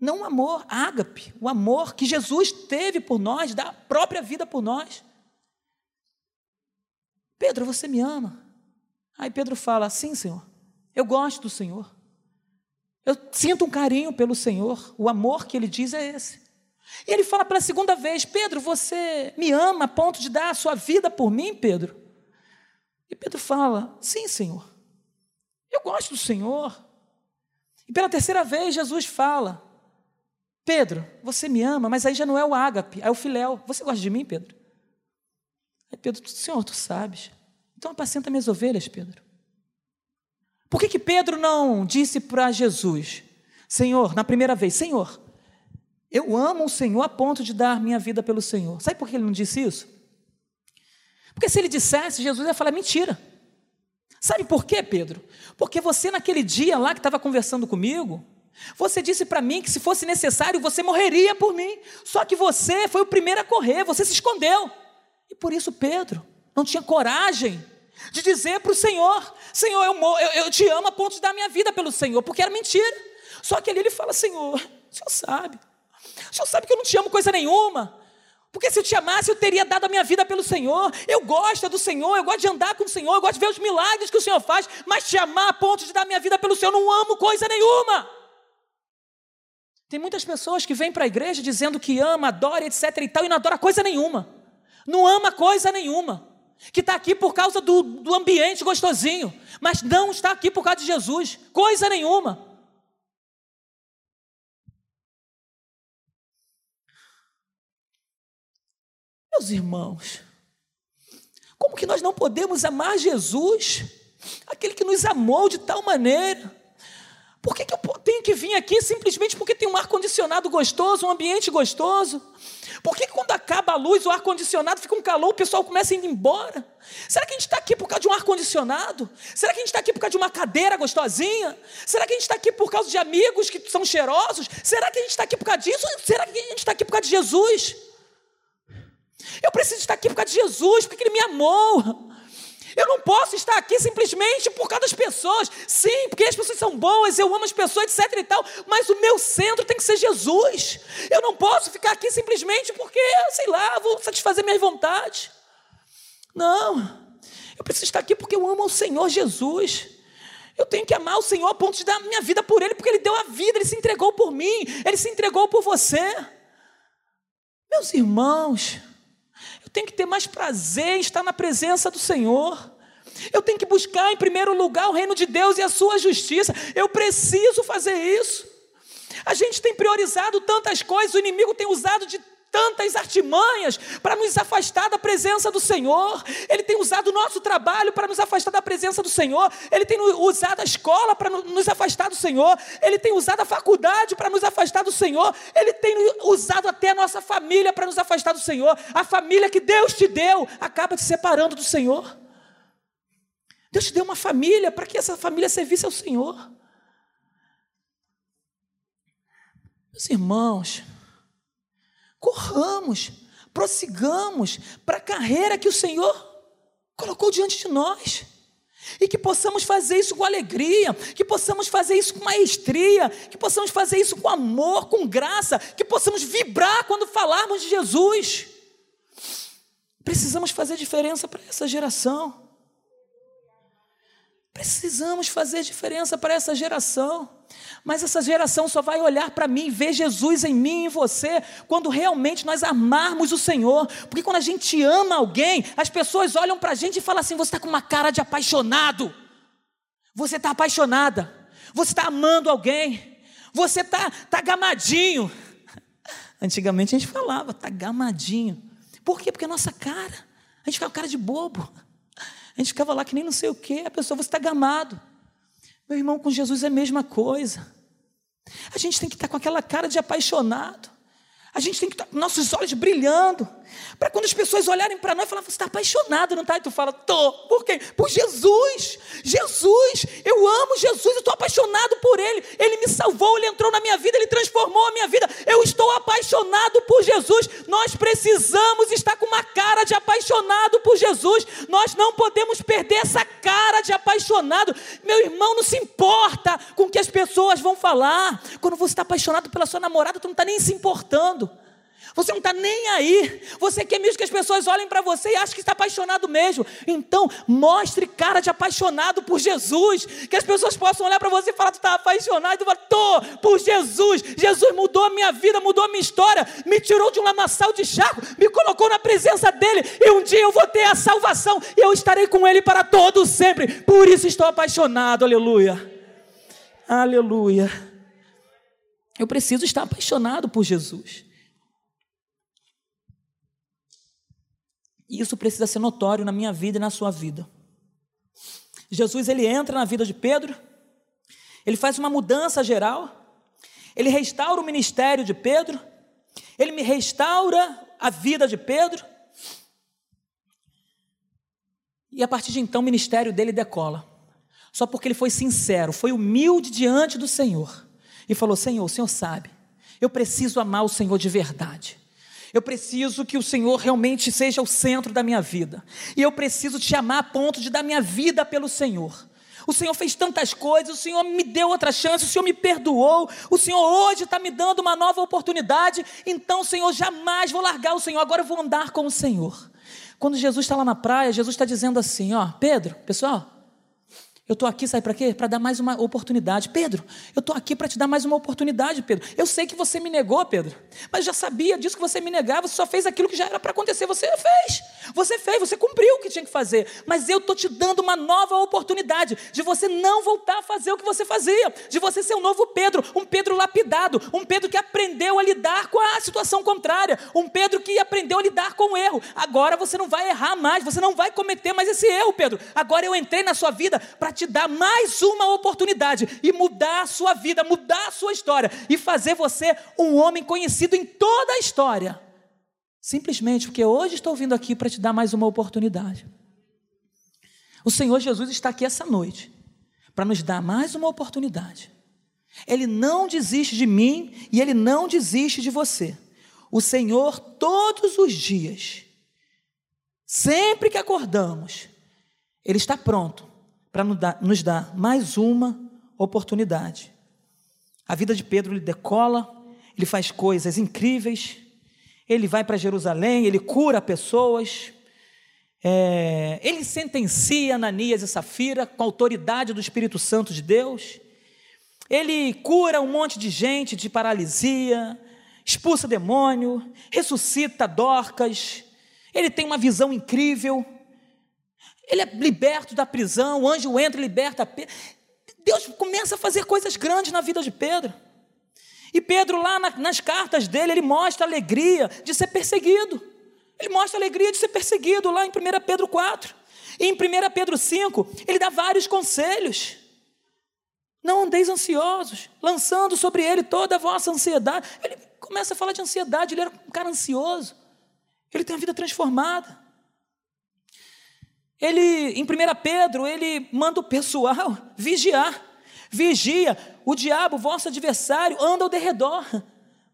Speaker 1: Não um amor ágape, o amor que Jesus teve por nós, da própria vida por nós. Pedro, você me ama? Aí Pedro fala: Sim, Senhor, eu gosto do Senhor. Eu sinto um carinho pelo Senhor, o amor que ele diz é esse. E ele fala pela segunda vez: Pedro, você me ama a ponto de dar a sua vida por mim, Pedro? E Pedro fala: Sim, Senhor, eu gosto do Senhor. E pela terceira vez, Jesus fala: Pedro, você me ama, mas aí já não é o ágape, é o filéu. Você gosta de mim, Pedro? Aí Pedro, Senhor, tu sabes. Então apacenta minhas ovelhas, Pedro. Por que, que Pedro não disse para Jesus, Senhor, na primeira vez, Senhor, eu amo o Senhor a ponto de dar minha vida pelo Senhor. Sabe por que ele não disse isso? Porque se ele dissesse, Jesus ia falar mentira. Sabe por quê, Pedro? Porque você, naquele dia lá que estava conversando comigo, você disse para mim que se fosse necessário você morreria por mim. Só que você foi o primeiro a correr, você se escondeu. E por isso Pedro não tinha coragem de dizer para o Senhor: Senhor, eu, eu, eu, te amo a ponto de dar minha vida pelo Senhor, porque era mentira. Só que ali ele fala: Senhor, o Senhor sabe, o Senhor sabe que eu não te amo coisa nenhuma. Porque se eu te amasse, eu teria dado a minha vida pelo Senhor. Eu gosto do Senhor, eu gosto de andar com o Senhor, eu gosto de ver os milagres que o Senhor faz, mas te amar a ponto de dar a minha vida pelo Senhor, eu não amo coisa nenhuma. Tem muitas pessoas que vêm para a igreja dizendo que ama, adora, etc e tal, e não adora coisa nenhuma. Não ama coisa nenhuma que está aqui por causa do, do ambiente gostosinho, mas não está aqui por causa de Jesus, coisa nenhuma. Meus irmãos, como que nós não podemos amar Jesus, aquele que nos amou de tal maneira? Por que, que eu tenho que vir aqui simplesmente porque tem um ar-condicionado gostoso, um ambiente gostoso? Por que quando acaba a luz, o ar-condicionado fica um calor, o pessoal começa a ir embora? Será que a gente está aqui por causa de um ar-condicionado? Será que a gente está aqui por causa de uma cadeira gostosinha? Será que a gente está aqui por causa de amigos que são cheirosos? Será que a gente está aqui por causa disso? Será que a gente está aqui por causa de Jesus? Eu preciso estar aqui por causa de Jesus, porque Ele me amou. Eu não posso estar aqui simplesmente por causa das pessoas. Sim, porque as pessoas são boas, eu amo as pessoas, etc e tal, mas o meu centro tem que ser Jesus. Eu não posso ficar aqui simplesmente porque, sei lá, vou satisfazer minhas vontades. Não. Eu preciso estar aqui porque eu amo o Senhor Jesus. Eu tenho que amar o Senhor a ponto de dar minha vida por Ele, porque Ele deu a vida, Ele se entregou por mim, Ele se entregou por você. Meus irmãos, eu tenho que ter mais prazer em estar na presença do Senhor. Eu tenho que buscar em primeiro lugar o reino de Deus e a sua justiça. Eu preciso fazer isso. A gente tem priorizado tantas coisas, o inimigo tem usado de tantas artimanhas para nos afastar da presença do Senhor. Ele tem usado o nosso trabalho para nos afastar da presença do Senhor. Ele tem usado a escola para nos afastar do Senhor. Ele tem usado a faculdade para nos afastar do Senhor. Ele tem usado até a nossa família para nos afastar do Senhor. A família que Deus te deu acaba te separando do Senhor. Deus te deu uma família para que essa família servisse ao Senhor. Meus irmãos, corramos, prossigamos para a carreira que o Senhor colocou diante de nós. E que possamos fazer isso com alegria, que possamos fazer isso com maestria, que possamos fazer isso com amor, com graça, que possamos vibrar quando falarmos de Jesus. Precisamos fazer diferença para essa geração. Precisamos fazer diferença para essa geração. Mas essa geração só vai olhar para mim, ver Jesus em mim e em você, quando realmente nós amarmos o Senhor. Porque quando a gente ama alguém, as pessoas olham para a gente e falam assim: você está com uma cara de apaixonado. Você está apaixonada. Você está amando alguém. Você está tá gamadinho. [LAUGHS] Antigamente a gente falava, tá gamadinho. Por quê? Porque é a nossa cara. A gente ficava cara de bobo. A gente ficava lá que nem não sei o quê. A pessoa, você está gamado. Meu irmão, com Jesus é a mesma coisa. A gente tem que estar com aquela cara de apaixonado. A gente tem que estar com nossos olhos brilhando. Para quando as pessoas olharem para nós e falar, você está apaixonado, não está? E tu fala, tô. Por quê? Por Jesus. Jesus. Eu amo Jesus, eu estou apaixonado por Ele. Ele me salvou, Ele entrou na minha vida, Ele transformou a minha vida. Eu estou apaixonado por Jesus. Nós precisamos estar com uma cara de apaixonado por Jesus. Nós não podemos perder essa cara de apaixonado. Meu irmão, não se importa com o que as pessoas vão falar. Quando você está apaixonado pela sua namorada, tu não está nem se importando. Você não está nem aí. Você quer mesmo que as pessoas olhem para você e achem que está apaixonado mesmo. Então, mostre cara de apaixonado por Jesus. Que as pessoas possam olhar para você e falar: Tu está apaixonado? E Tô, por Jesus. Jesus mudou a minha vida, mudou a minha história. Me tirou de um lamaçal de charco, me colocou na presença dEle. E um dia eu vou ter a salvação. E eu estarei com Ele para todo sempre. Por isso estou apaixonado. Aleluia. Aleluia. Eu preciso estar apaixonado por Jesus. E isso precisa ser notório na minha vida e na sua vida. Jesus ele entra na vida de Pedro, ele faz uma mudança geral, ele restaura o ministério de Pedro, ele me restaura a vida de Pedro. E a partir de então o ministério dele decola. Só porque ele foi sincero, foi humilde diante do Senhor e falou: Senhor, o Senhor sabe, eu preciso amar o Senhor de verdade. Eu preciso que o Senhor realmente seja o centro da minha vida. E eu preciso te amar a ponto de dar minha vida pelo Senhor. O Senhor fez tantas coisas, o Senhor me deu outra chance, o Senhor me perdoou, o Senhor hoje está me dando uma nova oportunidade. Então, Senhor, jamais vou largar o Senhor, agora eu vou andar com o Senhor. Quando Jesus está lá na praia, Jesus está dizendo assim: Ó, Pedro, pessoal, eu estou aqui, sabe para quê? Para dar mais uma oportunidade. Pedro, eu estou aqui para te dar mais uma oportunidade, Pedro. Eu sei que você me negou, Pedro, mas já sabia disso que você me negava, você só fez aquilo que já era para acontecer. Você fez, você fez, você cumpriu o que tinha que fazer. Mas eu estou te dando uma nova oportunidade de você não voltar a fazer o que você fazia, de você ser um novo Pedro, um Pedro lapidado, um Pedro que aprendeu a lidar com a situação contrária, um Pedro que aprendeu a lidar com o erro. Agora você não vai errar mais, você não vai cometer mais esse erro, Pedro. Agora eu entrei na sua vida para te dar mais uma oportunidade e mudar a sua vida, mudar a sua história e fazer você um homem conhecido em toda a história. Simplesmente porque hoje estou vindo aqui para te dar mais uma oportunidade. O Senhor Jesus está aqui essa noite para nos dar mais uma oportunidade. Ele não desiste de mim e ele não desiste de você. O Senhor, todos os dias, sempre que acordamos, Ele está pronto para nos dar mais uma oportunidade. A vida de Pedro ele decola, ele faz coisas incríveis, ele vai para Jerusalém, ele cura pessoas, é, ele sentencia Ananias e Safira com a autoridade do Espírito Santo de Deus, ele cura um monte de gente de paralisia, expulsa demônio, ressuscita Dorcas, ele tem uma visão incrível, ele é liberto da prisão, o anjo entra e liberta Pedro. Deus começa a fazer coisas grandes na vida de Pedro. E Pedro, lá na, nas cartas dele, ele mostra a alegria de ser perseguido. Ele mostra a alegria de ser perseguido lá em 1 Pedro 4. E em 1 Pedro 5, ele dá vários conselhos. Não andeis ansiosos, lançando sobre ele toda a vossa ansiedade. Ele começa a falar de ansiedade, ele era um cara ansioso. Ele tem a vida transformada. Ele, em 1 Pedro, ele manda o pessoal [LAUGHS] vigiar. Vigia, o diabo, vosso adversário, anda ao derredor.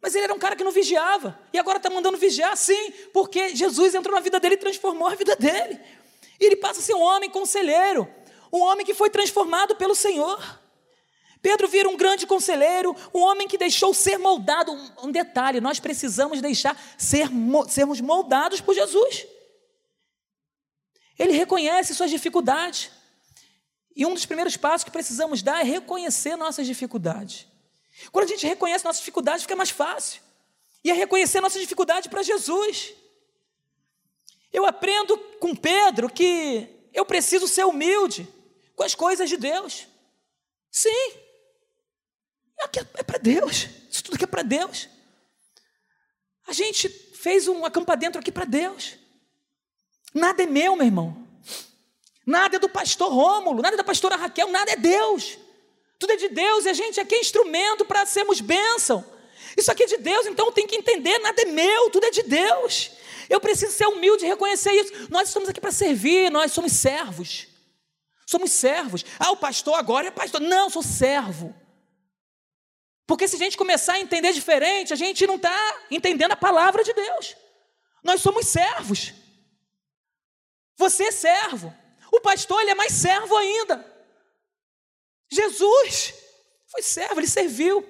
Speaker 1: Mas ele era um cara que não vigiava. E agora está mandando vigiar, sim, porque Jesus entrou na vida dele e transformou a vida dele. E ele passa a ser um homem conselheiro, um homem que foi transformado pelo Senhor. Pedro vira um grande conselheiro, um homem que deixou ser moldado. Um, um detalhe: nós precisamos deixar ser, sermos moldados por Jesus. Ele reconhece suas dificuldades. E um dos primeiros passos que precisamos dar é reconhecer nossas dificuldades. Quando a gente reconhece nossas dificuldades, fica mais fácil. E é reconhecer nossas dificuldades para Jesus. Eu aprendo com Pedro que eu preciso ser humilde com as coisas de Deus. Sim. É para Deus. Isso tudo aqui é para Deus. A gente fez um acampa dentro aqui para Deus. Nada é meu, meu irmão. Nada é do pastor Rômulo, nada é da pastora Raquel, nada é Deus. Tudo é de Deus e a gente aqui é instrumento para sermos bênção. Isso aqui é de Deus, então tem que entender, nada é meu, tudo é de Deus. Eu preciso ser humilde e reconhecer isso. Nós estamos aqui para servir, nós somos servos. Somos servos. Ah, o pastor agora é pastor. Não, sou servo. Porque se a gente começar a entender diferente, a gente não está entendendo a palavra de Deus. Nós somos servos. Você é servo. O pastor, ele é mais servo ainda. Jesus foi servo, ele serviu.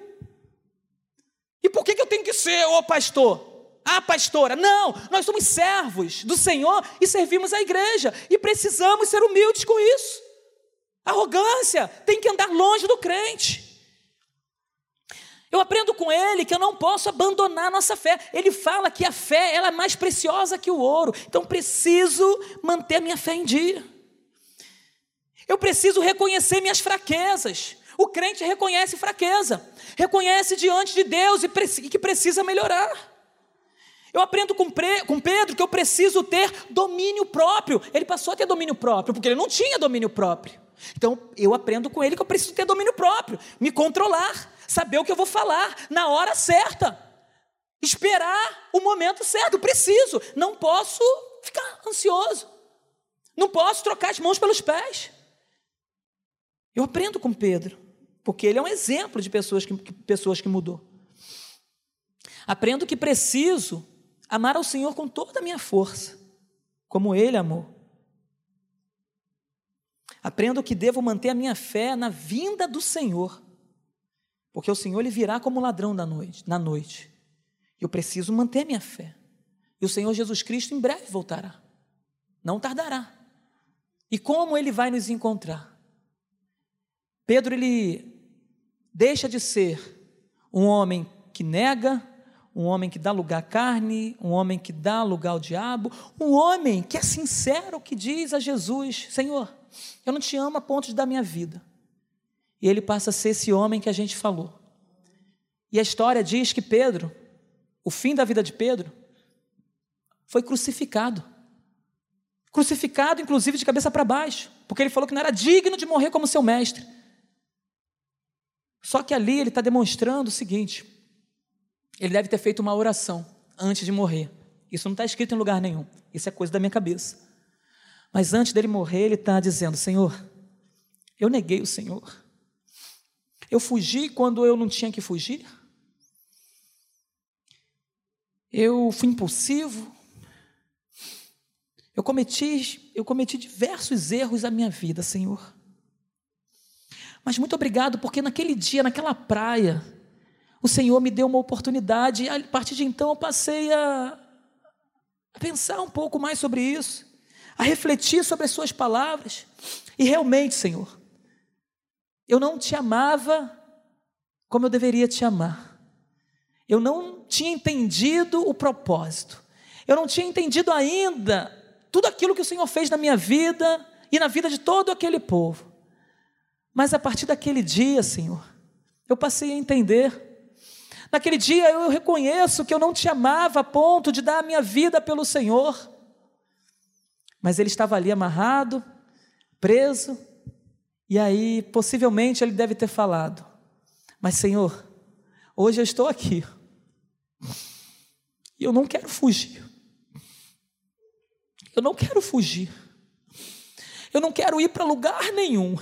Speaker 1: E por que, que eu tenho que ser o pastor? Ah, pastora, não, nós somos servos do Senhor e servimos a igreja e precisamos ser humildes com isso. Arrogância tem que andar longe do crente. Eu aprendo com ele que eu não posso abandonar a nossa fé. Ele fala que a fé ela é mais preciosa que o ouro. Então preciso manter a minha fé em dia. Eu preciso reconhecer minhas fraquezas. O crente reconhece fraqueza, reconhece diante de Deus e que precisa melhorar. Eu aprendo com, Pedro que eu preciso ter domínio próprio. Ele passou a ter domínio próprio, porque ele não tinha domínio próprio. Então eu aprendo com ele que eu preciso ter domínio próprio, me controlar, saber o que eu vou falar na hora certa, esperar o momento certo. Preciso, não posso ficar ansioso, não posso trocar as mãos pelos pés. Eu aprendo com Pedro, porque ele é um exemplo de pessoas que, pessoas que mudou. Aprendo que preciso amar ao Senhor com toda a minha força, como Ele amou. Aprendo que devo manter a minha fé na vinda do Senhor, porque o Senhor ele virá como ladrão da noite, na noite. Eu preciso manter minha fé. E o Senhor Jesus Cristo em breve voltará. Não tardará. E como ele vai nos encontrar? Pedro ele deixa de ser um homem que nega, um homem que dá lugar à carne, um homem que dá lugar ao diabo, um homem que é sincero, que diz a Jesus: Senhor, eu não te amo a ponto de dar minha vida. E ele passa a ser esse homem que a gente falou. E a história diz que Pedro, o fim da vida de Pedro, foi crucificado. Crucificado, inclusive, de cabeça para baixo, porque ele falou que não era digno de morrer como seu mestre. Só que ali ele está demonstrando o seguinte: ele deve ter feito uma oração antes de morrer. Isso não está escrito em lugar nenhum. Isso é coisa da minha cabeça. Mas antes dele morrer, ele está dizendo: Senhor, eu neguei o Senhor. Eu fugi quando eu não tinha que fugir. Eu fui impulsivo. Eu cometi, eu cometi diversos erros na minha vida, Senhor. Mas muito obrigado, porque naquele dia, naquela praia, o Senhor me deu uma oportunidade e a partir de então eu passei a, a pensar um pouco mais sobre isso, a refletir sobre as Suas palavras. E realmente, Senhor, eu não te amava como eu deveria te amar. Eu não tinha entendido o propósito. Eu não tinha entendido ainda tudo aquilo que o Senhor fez na minha vida e na vida de todo aquele povo. Mas a partir daquele dia, Senhor, eu passei a entender Naquele dia eu reconheço que eu não te amava a ponto de dar a minha vida pelo Senhor. Mas ele estava ali amarrado, preso, e aí possivelmente ele deve ter falado: Mas Senhor, hoje eu estou aqui, e eu não quero fugir. Eu não quero fugir. Eu não quero ir para lugar nenhum.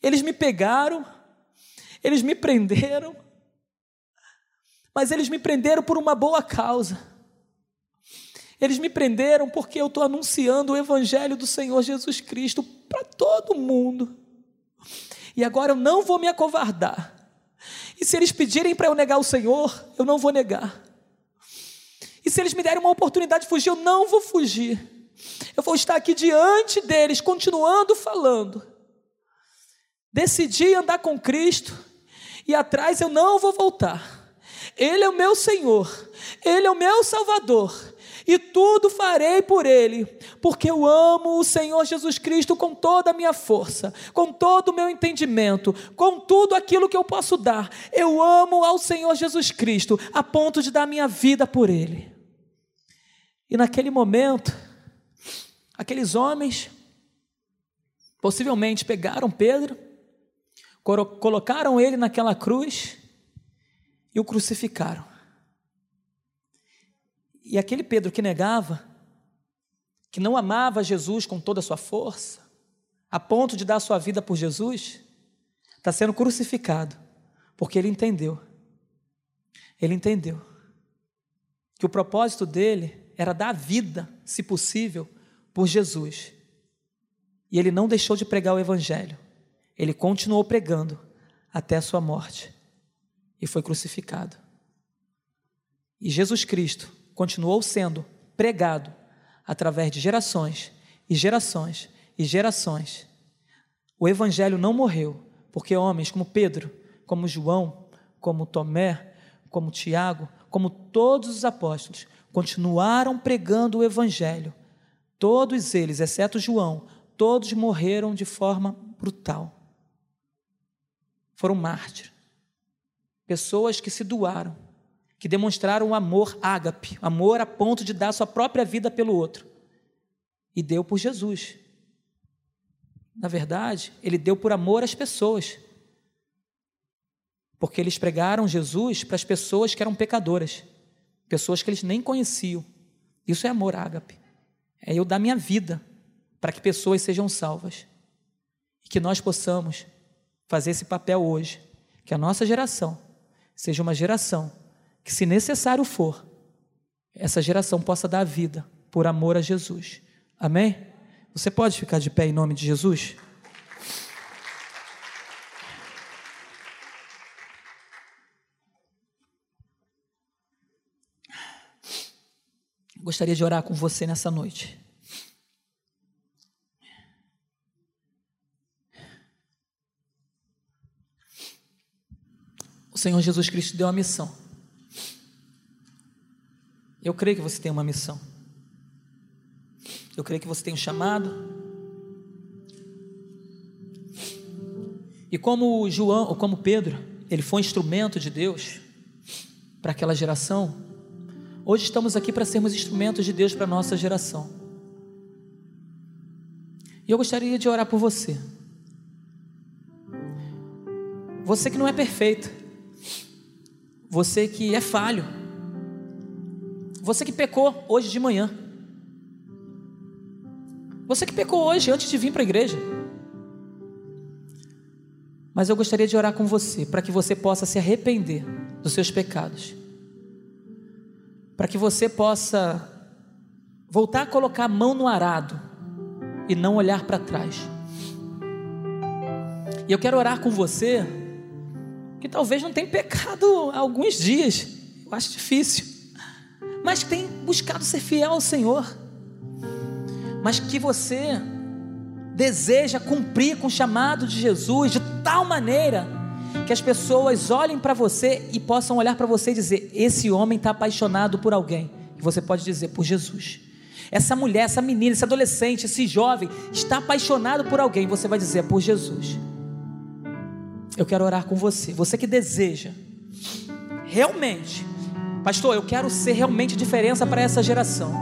Speaker 1: Eles me pegaram, eles me prenderam, mas eles me prenderam por uma boa causa. Eles me prenderam porque eu estou anunciando o Evangelho do Senhor Jesus Cristo para todo mundo. E agora eu não vou me acovardar. E se eles pedirem para eu negar o Senhor, eu não vou negar. E se eles me derem uma oportunidade de fugir, eu não vou fugir. Eu vou estar aqui diante deles, continuando falando. Decidi andar com Cristo e atrás eu não vou voltar. Ele é o meu Senhor, Ele é o meu Salvador, e tudo farei por ele, porque eu amo o Senhor Jesus Cristo com toda a minha força, com todo o meu entendimento, com tudo aquilo que eu posso dar. Eu amo ao Senhor Jesus Cristo a ponto de dar minha vida por ele. E naquele momento, aqueles homens possivelmente pegaram Pedro, colocaram ele naquela cruz e o crucificaram. E aquele Pedro que negava, que não amava Jesus com toda a sua força, a ponto de dar a sua vida por Jesus, está sendo crucificado, porque ele entendeu. Ele entendeu que o propósito dele era dar vida, se possível, por Jesus. E ele não deixou de pregar o Evangelho, ele continuou pregando até a sua morte e foi crucificado. E Jesus Cristo continuou sendo pregado através de gerações e gerações e gerações. O Evangelho não morreu, porque homens como Pedro, como João, como Tomé, como Tiago, como todos os apóstolos, continuaram pregando o Evangelho. Todos eles, exceto João, todos morreram de forma brutal. Foram mártires. Pessoas que se doaram, que demonstraram o amor ágape, amor a ponto de dar sua própria vida pelo outro. E deu por Jesus. Na verdade, ele deu por amor às pessoas. Porque eles pregaram Jesus para as pessoas que eram pecadoras pessoas que eles nem conheciam. Isso é amor ágape. É eu dar minha vida para que pessoas sejam salvas. E que nós possamos fazer esse papel hoje. Que a nossa geração seja uma geração que, se necessário for, essa geração possa dar vida por amor a Jesus. Amém? Você pode ficar de pé em nome de Jesus? Gostaria de orar com você nessa noite. O Senhor Jesus Cristo deu uma missão. Eu creio que você tem uma missão. Eu creio que você tem um chamado. E como João, ou como Pedro, ele foi instrumento de Deus para aquela geração, Hoje estamos aqui para sermos instrumentos de Deus para a nossa geração. E eu gostaria de orar por você. Você que não é perfeito. Você que é falho. Você que pecou hoje de manhã. Você que pecou hoje antes de vir para a igreja. Mas eu gostaria de orar com você para que você possa se arrepender dos seus pecados para que você possa voltar a colocar a mão no arado e não olhar para trás. E eu quero orar com você que talvez não tenha pecado há alguns dias, eu acho difícil, mas tem buscado ser fiel ao Senhor, mas que você deseja cumprir com o chamado de Jesus de tal maneira que as pessoas olhem para você e possam olhar para você e dizer: esse homem está apaixonado por alguém. E você pode dizer: por Jesus. Essa mulher, essa menina, esse adolescente, esse jovem está apaixonado por alguém. Você vai dizer: por Jesus. Eu quero orar com você. Você que deseja realmente, pastor, eu quero ser realmente diferença para essa geração.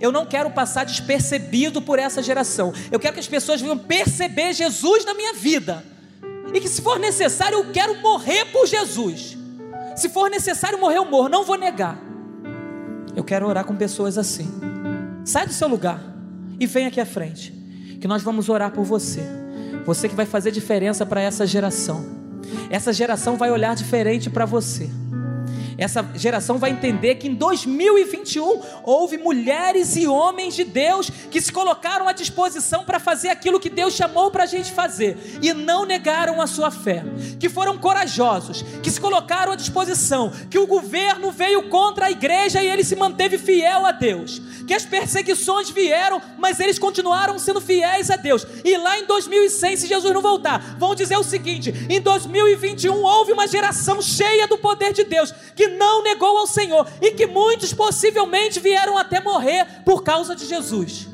Speaker 1: Eu não quero passar despercebido por essa geração. Eu quero que as pessoas venham perceber Jesus na minha vida e que se for necessário, eu quero morrer por Jesus. Se for necessário morrer, eu morro, não vou negar. Eu quero orar com pessoas assim. Sai do seu lugar e vem aqui à frente, que nós vamos orar por você. Você que vai fazer diferença para essa geração. Essa geração vai olhar diferente para você. Essa geração vai entender que em 2021 houve mulheres e homens de Deus que se colocaram à disposição para fazer aquilo que Deus chamou para a gente fazer e não negaram a sua fé, que foram corajosos, que se colocaram à disposição, que o governo veio contra a igreja e ele se manteve fiel a Deus, que as perseguições vieram, mas eles continuaram sendo fiéis a Deus. E lá em 2100, se Jesus não voltar, vão dizer o seguinte: em 2021 houve uma geração cheia do poder de Deus que não negou ao Senhor e que muitos possivelmente vieram até morrer por causa de Jesus.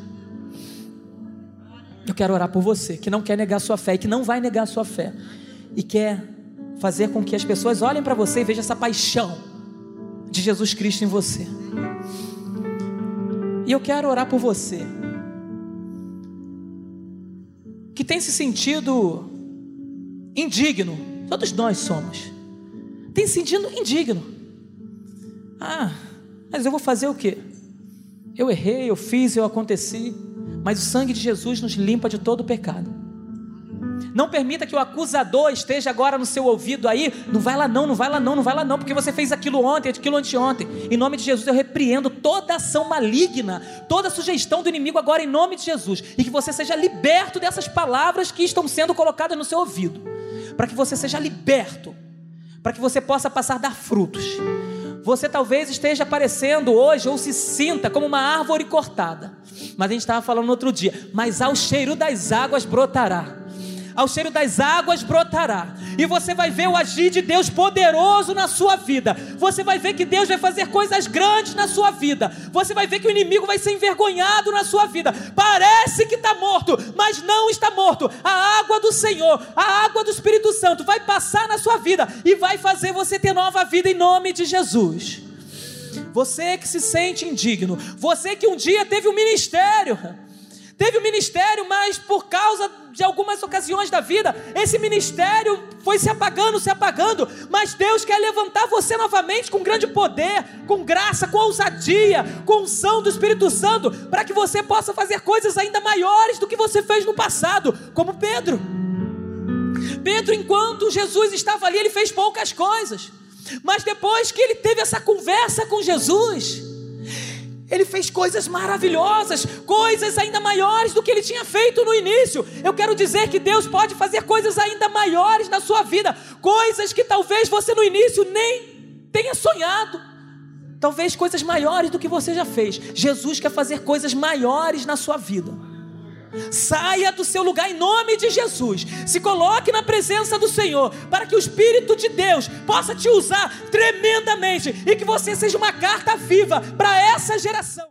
Speaker 1: Eu quero orar por você que não quer negar sua fé e que não vai negar sua fé e quer fazer com que as pessoas olhem para você e vejam essa paixão de Jesus Cristo em você. E eu quero orar por você que tem se sentido indigno. Todos nós somos. Tem se sentido indigno. Ah, mas eu vou fazer o quê? Eu errei, eu fiz, eu aconteci. Mas o sangue de Jesus nos limpa de todo o pecado. Não permita que o acusador esteja agora no seu ouvido aí. Não vai lá não, não vai lá não, não vai lá não, porque você fez aquilo ontem, aquilo anteontem. Em nome de Jesus eu repreendo toda ação maligna, toda sugestão do inimigo agora em nome de Jesus. E que você seja liberto dessas palavras que estão sendo colocadas no seu ouvido. Para que você seja liberto. Para que você possa passar a dar frutos. Você talvez esteja aparecendo hoje ou se sinta como uma árvore cortada. Mas a gente estava falando outro dia. Mas ao cheiro das águas brotará ao cheiro das águas brotará. E você vai ver o agir de Deus poderoso na sua vida. Você vai ver que Deus vai fazer coisas grandes na sua vida. Você vai ver que o inimigo vai ser envergonhado na sua vida. Parece que está morto, mas não está morto. A água do Senhor, a água do Espírito Santo vai passar na sua vida e vai fazer você ter nova vida em nome de Jesus. Você que se sente indigno, você que um dia teve um ministério, Teve o ministério, mas por causa de algumas ocasiões da vida, esse ministério foi se apagando, se apagando. Mas Deus quer levantar você novamente com grande poder, com graça, com ousadia, com unção do Espírito Santo, para que você possa fazer coisas ainda maiores do que você fez no passado, como Pedro. Pedro, enquanto Jesus estava ali, ele fez poucas coisas. Mas depois que ele teve essa conversa com Jesus, ele fez coisas maravilhosas, coisas ainda maiores do que ele tinha feito no início. Eu quero dizer que Deus pode fazer coisas ainda maiores na sua vida, coisas que talvez você no início nem tenha sonhado. Talvez coisas maiores do que você já fez. Jesus quer fazer coisas maiores na sua vida. Saia do seu lugar em nome de Jesus. Se coloque na presença do Senhor, para que o Espírito de Deus possa te usar tremendamente e que você seja uma carta viva para essa geração.